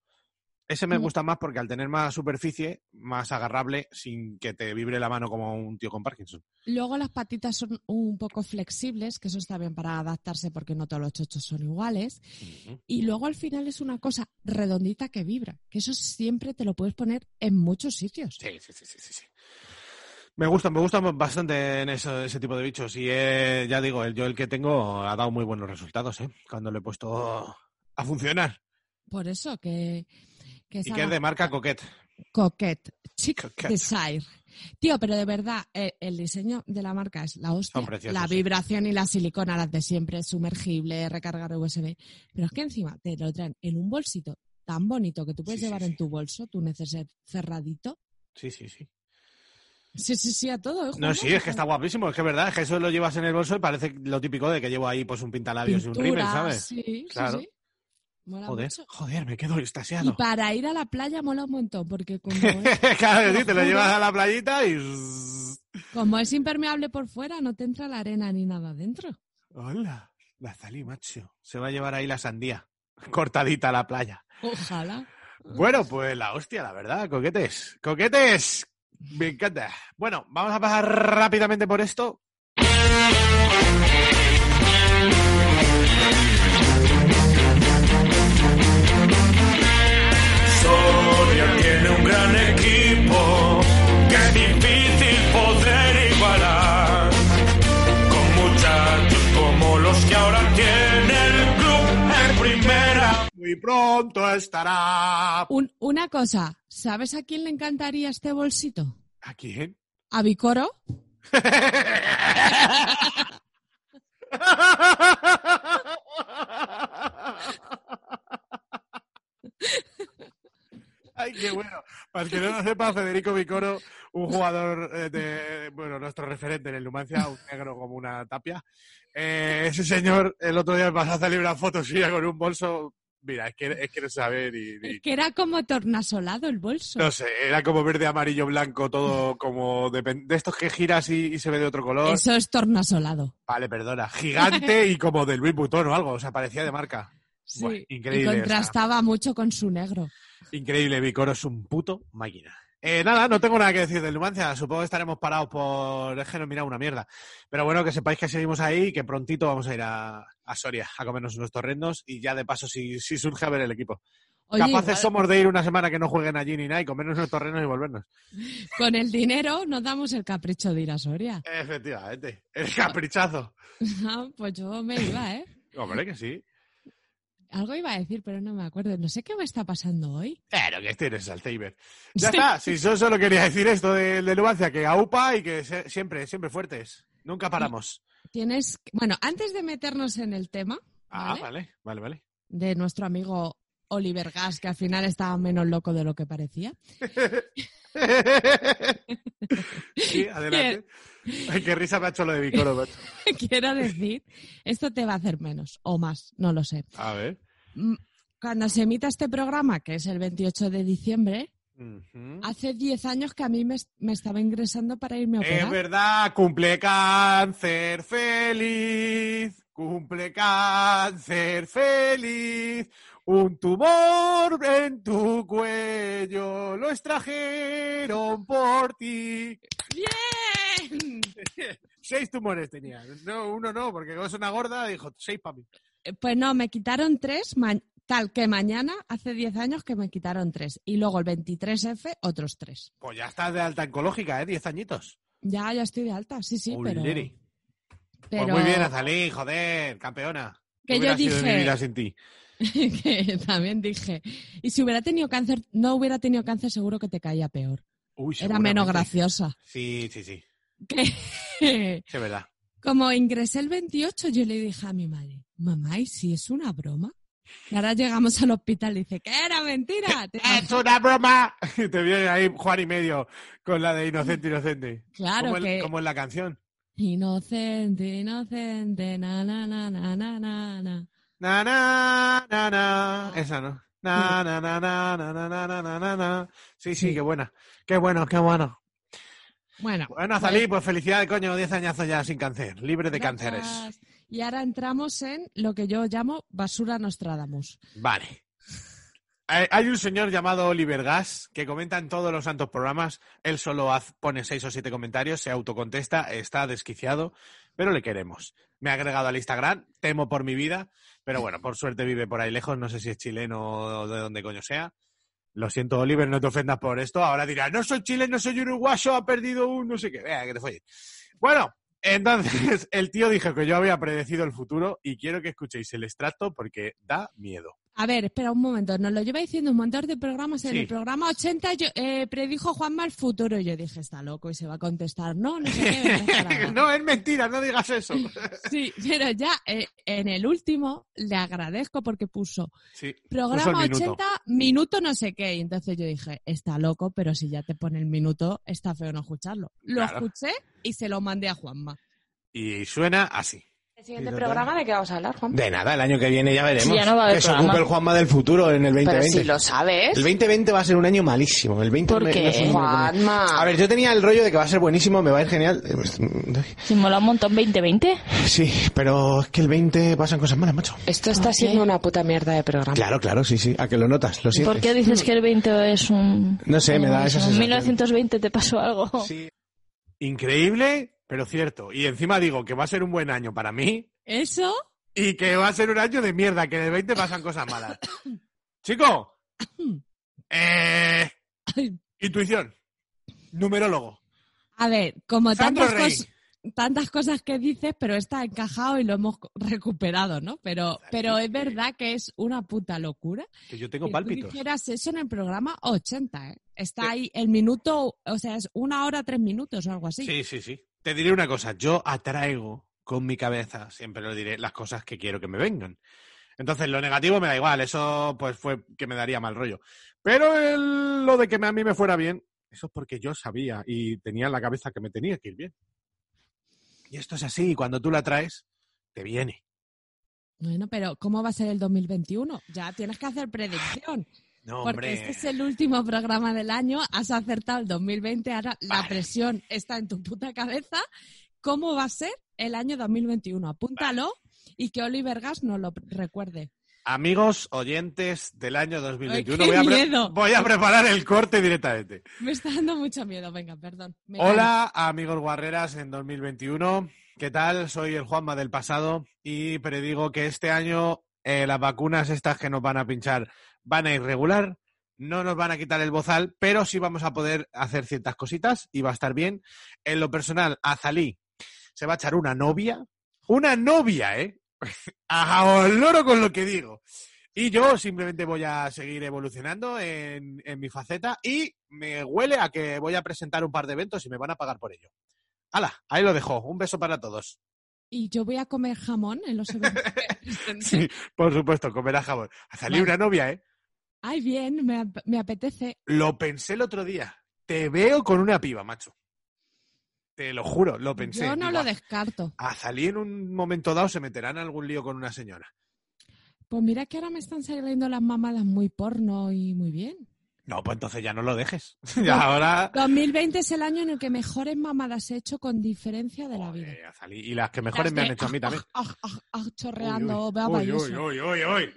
Ese me Mm. gusta más porque al tener más superficie, más agarrable, sin que te vibre la mano como un tío con Parkinson. Luego las patitas son un poco flexibles, que eso está bien para adaptarse porque no todos los chochos son iguales. Y luego al final es una cosa redondita que vibra, que eso siempre te lo puedes poner en muchos sitios. Sí, sí, sí, sí, sí. Me gusta, me gusta bastante en eso- ese tipo de bichos. Y eh, ya digo, el, yo el que tengo ha dado muy buenos resultados, ¿eh? Cuando lo he puesto a funcionar. Por eso que... que Y que es de marca Coquette. Coquette, Chic Coquette. Desire. Tío, pero de verdad, eh, el diseño de la marca es la hostia. Son preciosos, la sí. vibración y la silicona, las de siempre, sumergible, recargar USB. Pero es que encima te lo traen en un bolsito tan bonito que tú puedes sí, llevar sí. en tu bolso, tu neceser cerradito. Sí, sí, sí. Sí, sí, sí, a todo. ¿eh, No, sí, es que está guapísimo. Es que es verdad, es que eso lo llevas en el bolso y parece lo típico de que llevo ahí pues un pintalabios y un rímel, Pintura, ¿sabes? Sí, Claro. sí, sí. Mola Joder, mucho. joder, me quedo Y extasiado. para ir a la playa mola un montón, porque como es, claro, te sí, lo te lo llevas a la playita y... como es impermeable por fuera, no te entra la arena ni nada dentro. Hola, la salí, macho. Se va a llevar ahí la sandía. Cortadita a la playa. Ojalá. Bueno, pues la hostia, la verdad, coquetes. Coquetes. Me encanta. Bueno, vamos a pasar rápidamente por esto. Soria tiene un gran equipo que es difícil poder igualar. Con muchachos como los que ahora tiene el club en primera. Muy pronto estará. Un- una cosa, ¿sabes a quién le encantaría este bolsito? ¿A quién? ¿A Vicoro? Ay, qué bueno. Para el que no lo sepa, Federico Vicoro, un jugador eh, de, bueno, nuestro referente en el Numancia, un negro como una tapia. Eh, ese señor, el otro día me pasó a celebrar fotos suya con un bolso. Mira, es que, es que no sabe ni, ni- Que era como tornasolado el bolso. No sé, era como verde, amarillo, blanco, todo como de, estos que giras y, y se ve de otro color. Eso es tornasolado. Vale, perdona. Gigante y como de Louis Vuitton o algo, o sea, parecía de marca. Sí. Y increíble, o sea. contrastaba mucho con su negro. Increíble, Vicoro es un puto máquina. Eh, nada, no tengo nada que decir del Numancia. Supongo que estaremos parados por. Es que no mira una mierda. Pero bueno, que sepáis que seguimos ahí y que prontito vamos a ir a, a Soria a comernos unos torrendos y ya de paso, si, si surge a ver el equipo. Oye, Capaces igual, somos de ir una semana que no jueguen allí ni nada y comernos unos torrendos y volvernos. con el dinero nos damos el capricho de ir a Soria. Efectivamente. El caprichazo. Ah, pues yo me iba, ¿eh? Hombre, que sí. Algo iba a decir, pero no me acuerdo. No sé qué me está pasando hoy. Claro que tienes Alzheimer. Ya Sí. está. Si yo solo quería decir esto del de Numancia, que aupa y que se- siempre, siempre fuertes. Nunca paramos. Tienes. Bueno, antes de meternos en el tema Ah, ¿vale? vale, vale, vale. de nuestro amigo Oliver Gas, que al final estaba menos loco de lo que parecía. sí, adelante. Ay, qué risa me ha hecho lo de Vicoro. macho. Quiero decir, esto te va a hacer menos o más, no lo sé. A ver. Mm, Cuando se emita este programa, que es el 28 de diciembre, hace 10 años que a mí me, me estaba ingresando para irme a Es operar. verdad, cumple cáncer feliz, cumple cáncer feliz, un tumor en tu cuello, lo extrajeron por ti. ¡Bien! Seis tumores tenía, no, uno no, porque como es una gorda, dijo, seis para mí. Eh, Pues no, me quitaron tres, tal que mañana, hace 10 años que me quitaron tres. Y luego el 23F, otros tres. Pues ya estás de alta oncológica, ¿eh? Diez añitos. Ya, ya estoy de alta, sí, sí, pero... Uliri. pero Pues muy bien, Azalí, joder, campeona. Que ¿Qué yo dije- sin ti? que también dije, y si hubiera tenido cáncer, no hubiera tenido cáncer, seguro que te caía peor. Uy, Era menos graciosa. Sí, sí, sí. Que Sí, verdad. como ingresé el 28, yo le dije a mi madre, mamá, ¿y si es una broma? Y ahora llegamos al hospital y dice, que era mentira. ¡Es una broma! Y te viene ahí Juan y medio con la de inocente, inocente. Claro como, el- que como en la canción. Inocente, inocente, na, na, na, na, na, na, na. Na, na, na. Esa no. Na, na, na, na, na, na, na, na, na, na. Sí, sí, qué buena. Qué bueno, qué bueno. Bueno. Bueno, Azalí, pues felicidades, coño, 10 añazos ya sin cáncer, libre de gracias. cánceres. Y ahora entramos en lo que yo llamo basura Nostradamus. Vale. Hay un señor llamado Oliver Gas que comenta en todos los santos programas. Él solo pone seis o siete comentarios, se autocontesta, está desquiciado, pero le queremos. Me ha agregado al Instagram, temo por mi vida, pero bueno, por suerte vive por ahí lejos, no sé si es chileno o de donde coño sea. Lo siento, Oliver, no te ofendas por esto. Ahora dirá, no soy chileno, soy uruguayo, ha perdido un no sé qué. Vea, que te folles. Bueno, entonces el tío dijo que yo había predecido el futuro y quiero que escuchéis el extracto porque da miedo. A ver, espera un momento. Nos lo lleva diciendo un montón de programas. En Sí. el programa 80 yo, eh, predijo Juanma el futuro. Y yo dije, está loco y se va a contestar. No, no sé qué. no, es mentira, no digas eso. Sí, pero ya eh, en el último le agradezco porque puso Sí, puso programa el minuto. 80, minuto no sé qué. Y entonces yo dije, está loco, pero si ya te pone el minuto, está feo no escucharlo. Lo Claro. escuché y se lo mandé a Juanma. Y suena así. ¿El siguiente programa de qué vamos a hablar, Juan? De nada, el año que viene ya veremos. Sí, ya no va a haber que se programa. ocupe el Juanma del futuro en el Pero 2020. si lo sabes. El 2020 va a ser un año malísimo. El 20 ¿Por me- qué? no sé, Juanma. A ver, yo tenía el rollo de que va a ser buenísimo, me va a ir genial. Si mola un montón 2020. Sí, pero es que el 20 pasan cosas malas, macho. Esto está siendo una puta mierda de programa. Claro, claro, sí, sí. A que lo notas, lo sientes. ¿Por qué dices que el 20 es un... No sé, me da esa sensación. En 1920 te pasó algo. Sí. Increíble, pero cierto. Y encima digo que va a ser un buen año para mí ¿Eso? y que va a ser un año de mierda, que en el 20 pasan cosas malas. Chico, eh, intuición, numerólogo. A ver, como Sandro tantas, cos- tantas cosas que dices, pero está encajado y lo hemos recuperado, ¿no? Pero, pero es verdad que es una puta locura. Que yo tengo que tú pálpitos. dijeras eso en el programa 80, ¿eh? Está Sí. ahí el minuto, o sea, es una hora, tres minutos o algo así. Sí, sí, sí. Te diré una cosa, yo atraigo con mi cabeza, siempre lo diré, las cosas que quiero que me vengan. Entonces, lo negativo me da igual, eso pues fue que me daría mal rollo. Pero lo de que a mí me fuera bien, eso es porque yo sabía y tenía en la cabeza que me tenía que ir bien. Y esto es así, y cuando tú la traes, te viene. Bueno, pero ¿cómo va a ser el 2021? Ya tienes que hacer predicción. No, Porque este es el último programa del año, has acertado el 2020, ahora la presión está en tu puta cabeza. ¿Cómo va a ser el año 2021? Apúntalo y que Oliver Gas nos lo recuerde. Amigos oyentes del año 2021, Ay, qué voy, a miedo. voy a preparar el corte directamente. Me está dando mucho miedo, venga, perdón. Me Hola, amigos guarreras en 2021. ¿Qué tal? Soy el Juanma del pasado y predigo que este año eh, las vacunas estas que nos van a pinchar van a ir regular, no nos van a quitar el bozal, pero sí vamos a poder hacer ciertas cositas y va a estar bien. En lo personal, Azalí se va a echar una novia, una novia, ¿eh? A loro con lo que digo. Y yo simplemente voy a seguir evolucionando en, en mi faceta y me huele a que voy a presentar un par de eventos y me van a pagar por ello. ¡Hala! Ahí lo dejo. Un beso para todos. Y yo voy a comer jamón en los eventos. Sí, por supuesto, comerá jabón. A salir Vale. una novia, ¿eh? Ay, bien, me, ap- me apetece. Lo pensé el otro día. Te veo con una piba, macho. Te lo juro, lo pensé. Yo no Digo, lo descarto. A salir en un momento dado se meterán en algún lío con una señora. Pues mira que ahora me están saliendo las mamadas muy porno y muy bien. No, pues entonces ya no lo dejes. ya ahora. 2020 es el año en el que mejores mamadas he hecho con diferencia de la vida. Y las que mejores me han hecho a mí también. ah, ah, ah, ah, chorreando, Uy, uy, uy, uy, uy.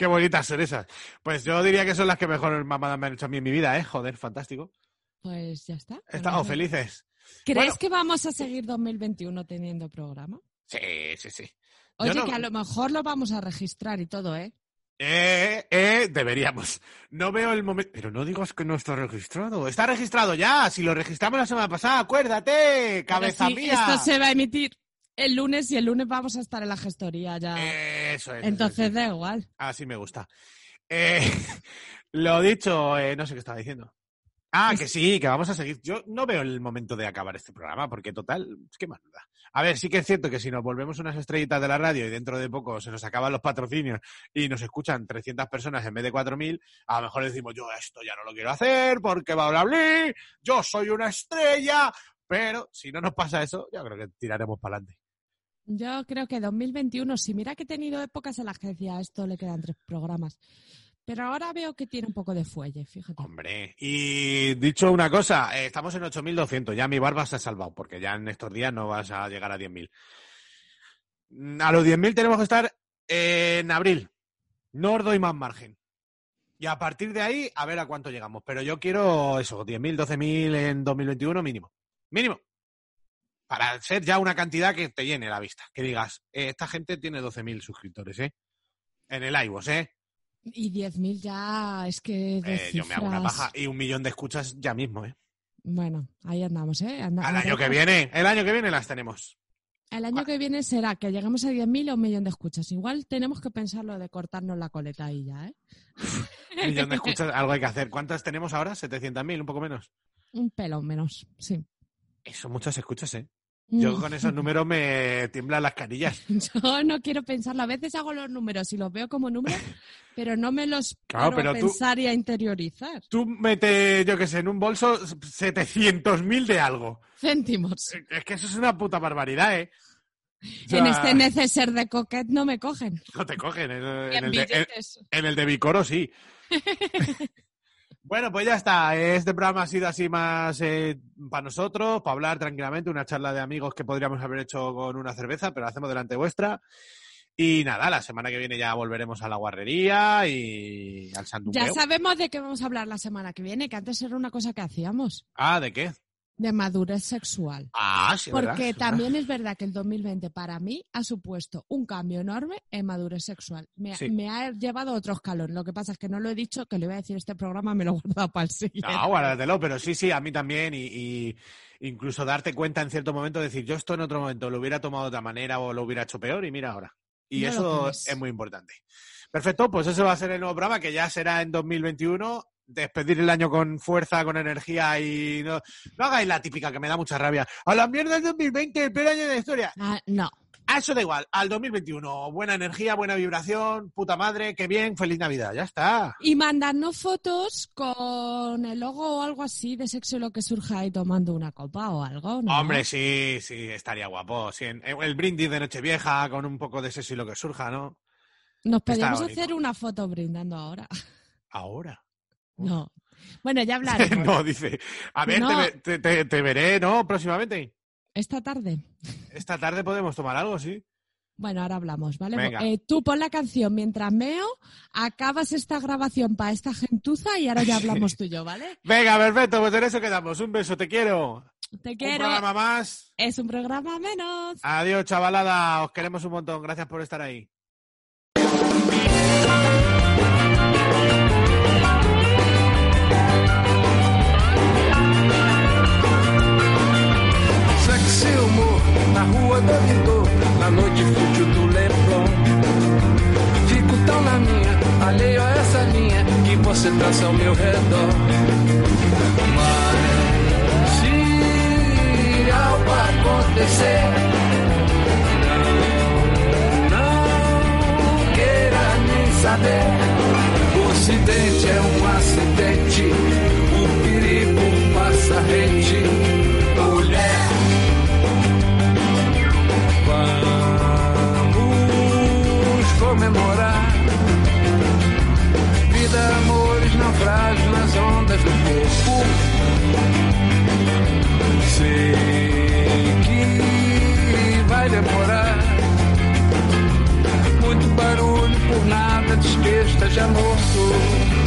Qué bonitas son esas. Pues yo diría que son las que mejor mamadas me han hecho a mí en mi vida, ¿eh? Joder, fantástico. Pues ya está. Estamos felices. ¿Crees Bueno. que vamos a seguir 2021 teniendo programa? Sí, sí, sí. Oye, no- que a lo mejor lo vamos a registrar y todo, ¿eh? Eh, eh, deberíamos. No veo el momento. Pero no digas que no está registrado. Está registrado ya. Si lo registramos la semana pasada, acuérdate, cabeza sí, mía. Esto se va a emitir el lunes y el lunes vamos a estar en la gestoría ya. Eso es. Entonces eso da igual. Así me gusta. Eh, lo dicho, eh, no sé qué estaba diciendo. Ah, que sí, que vamos a seguir. Yo no veo el momento de acabar este programa, porque total, es que más da. A ver, sí que es cierto que si nos volvemos unas estrellitas de la radio y dentro de poco se nos acaban los patrocinios y nos escuchan 300 personas en vez de 4.000, a lo mejor decimos, yo esto ya no lo quiero hacer porque va a hablar, yo soy una estrella, Pero si no nos pasa eso, yo creo que tiraremos para adelante. Yo creo que 2021, si mira que he tenido épocas en las que decía esto le quedan tres programas. Pero ahora veo que tiene un poco de fuelle, fíjate. Hombre, y dicho una cosa, eh, estamos en 8.200, ya mi barba se ha salvado, porque ya en estos días no vas a llegar a 10.000. Mm, A los 10.000 tenemos que estar en abril. No os doy más margen. Y a partir de ahí, a ver a cuánto llegamos. Pero yo quiero eso, 10.000, 12.000 en 2021 mínimo. Mínimo. Para ser ya una cantidad que te llene la vista. Que digas, eh, esta gente tiene 12.000 suscriptores, ¿eh? En el iVoox, ¿eh? Y 10.000 ya es que de Eh, yo me hago una paja. Y un millón de escuchas ya mismo, ¿eh? Bueno, ahí andamos, ¿eh? Anda- Al año que viene, el año que viene las tenemos. El año que viene será que lleguemos a 10.000 o un millón de escuchas. Igual tenemos que pensarlo de cortarnos la coleta ahí ya, ¿eh? Un millón de escuchas, algo hay que hacer. ¿Cuántas tenemos ahora? ¿700.000? Un poco menos. Un pelo menos, sí. Eso muchas escuchas, ¿eh? Yo Mm. con esos números me tiemblan las carillas. Yo no quiero pensarlo. A veces hago los números y los veo como números, pero no me los Claro, a pero tú- pensar y a interiorizar. Tú metes, yo qué sé, en un bolso 700.000 de algo. Céntimos. Es que eso es una puta barbaridad, ¿eh? O sea, En este neceser de coquet no me cogen. No te cogen. En, en el, de, en el de Vicoro sí. bueno, pues ya está. Este programa ha sido así más eh, para nosotros, para hablar tranquilamente, una charla de amigos que podríamos haber hecho con una cerveza, pero la hacemos delante vuestra. Y nada, la semana que viene ya volveremos a la guarrería y al Ya sandungueo. sabemos de qué vamos a hablar la semana que viene, que antes era una cosa que hacíamos, Ah, ¿de qué? De madurez sexual. Ah, sí. Porque también es verdad que el 2020 para mí ha supuesto un cambio enorme en madurez sexual. Me, Sí. me ha llevado otro escalón. Lo que pasa es que no lo he dicho, que le voy a decir este programa, me lo he guardado para el siguiente. No, guárdatelo, pero sí, sí, a mí también. Y, y incluso darte cuenta en cierto momento, decir, yo esto en otro momento lo hubiera tomado de otra manera o lo hubiera hecho peor y mira ahora. Y No eso es muy importante. Perfecto, pues ese va a ser el nuevo programa que ya será en 2021. Despedir el año con fuerza, con energía y no, no hagáis la típica que me da mucha rabia. A la mierda del 2020, el peor año de la historia. Ah, no. A eso da igual, al 2021. Buena energía, buena vibración, puta madre, qué bien, feliz Navidad, ya está. Y mandarnos fotos con el logo o algo así de sexo y lo que surja ahí tomando una copa o algo, ¿no? Hombre, sí, sí, estaría guapo. Sí, el brindis de Nochevieja con un poco de sexo y lo que surja, ¿no? Nos bonito. hacer una foto brindando ahora. Ahora. No. Bueno, ya hablaremos. no, dice. A ver, No. te, ve- te- te- te veré, ¿no? Próximamente. Esta tarde. Esta tarde podemos tomar algo, sí. Bueno, ahora hablamos, ¿vale? Venga. Eh, tú pon la canción mientras meo, acabas esta grabación para esta gentuza y ahora ya hablamos tú y yo, ¿vale? Venga, perfecto, pues en eso quedamos. Un beso, te quiero. Te Un quiero. programa más. Es un programa menos. Adiós, chavalada. Os queremos un montón. Gracias por estar ahí. na rua do vitor, na noite fútil do Leblon. Fico tão na minha, alheio a essa linha que você traça ao meu redor. Mas se algo acontecer, não, não queira nem saber. Por se comemorar. Vida, amores, naufrágios nas ondas do corpo. Sei que vai demorar. Muito barulho por nada, despejo já morto.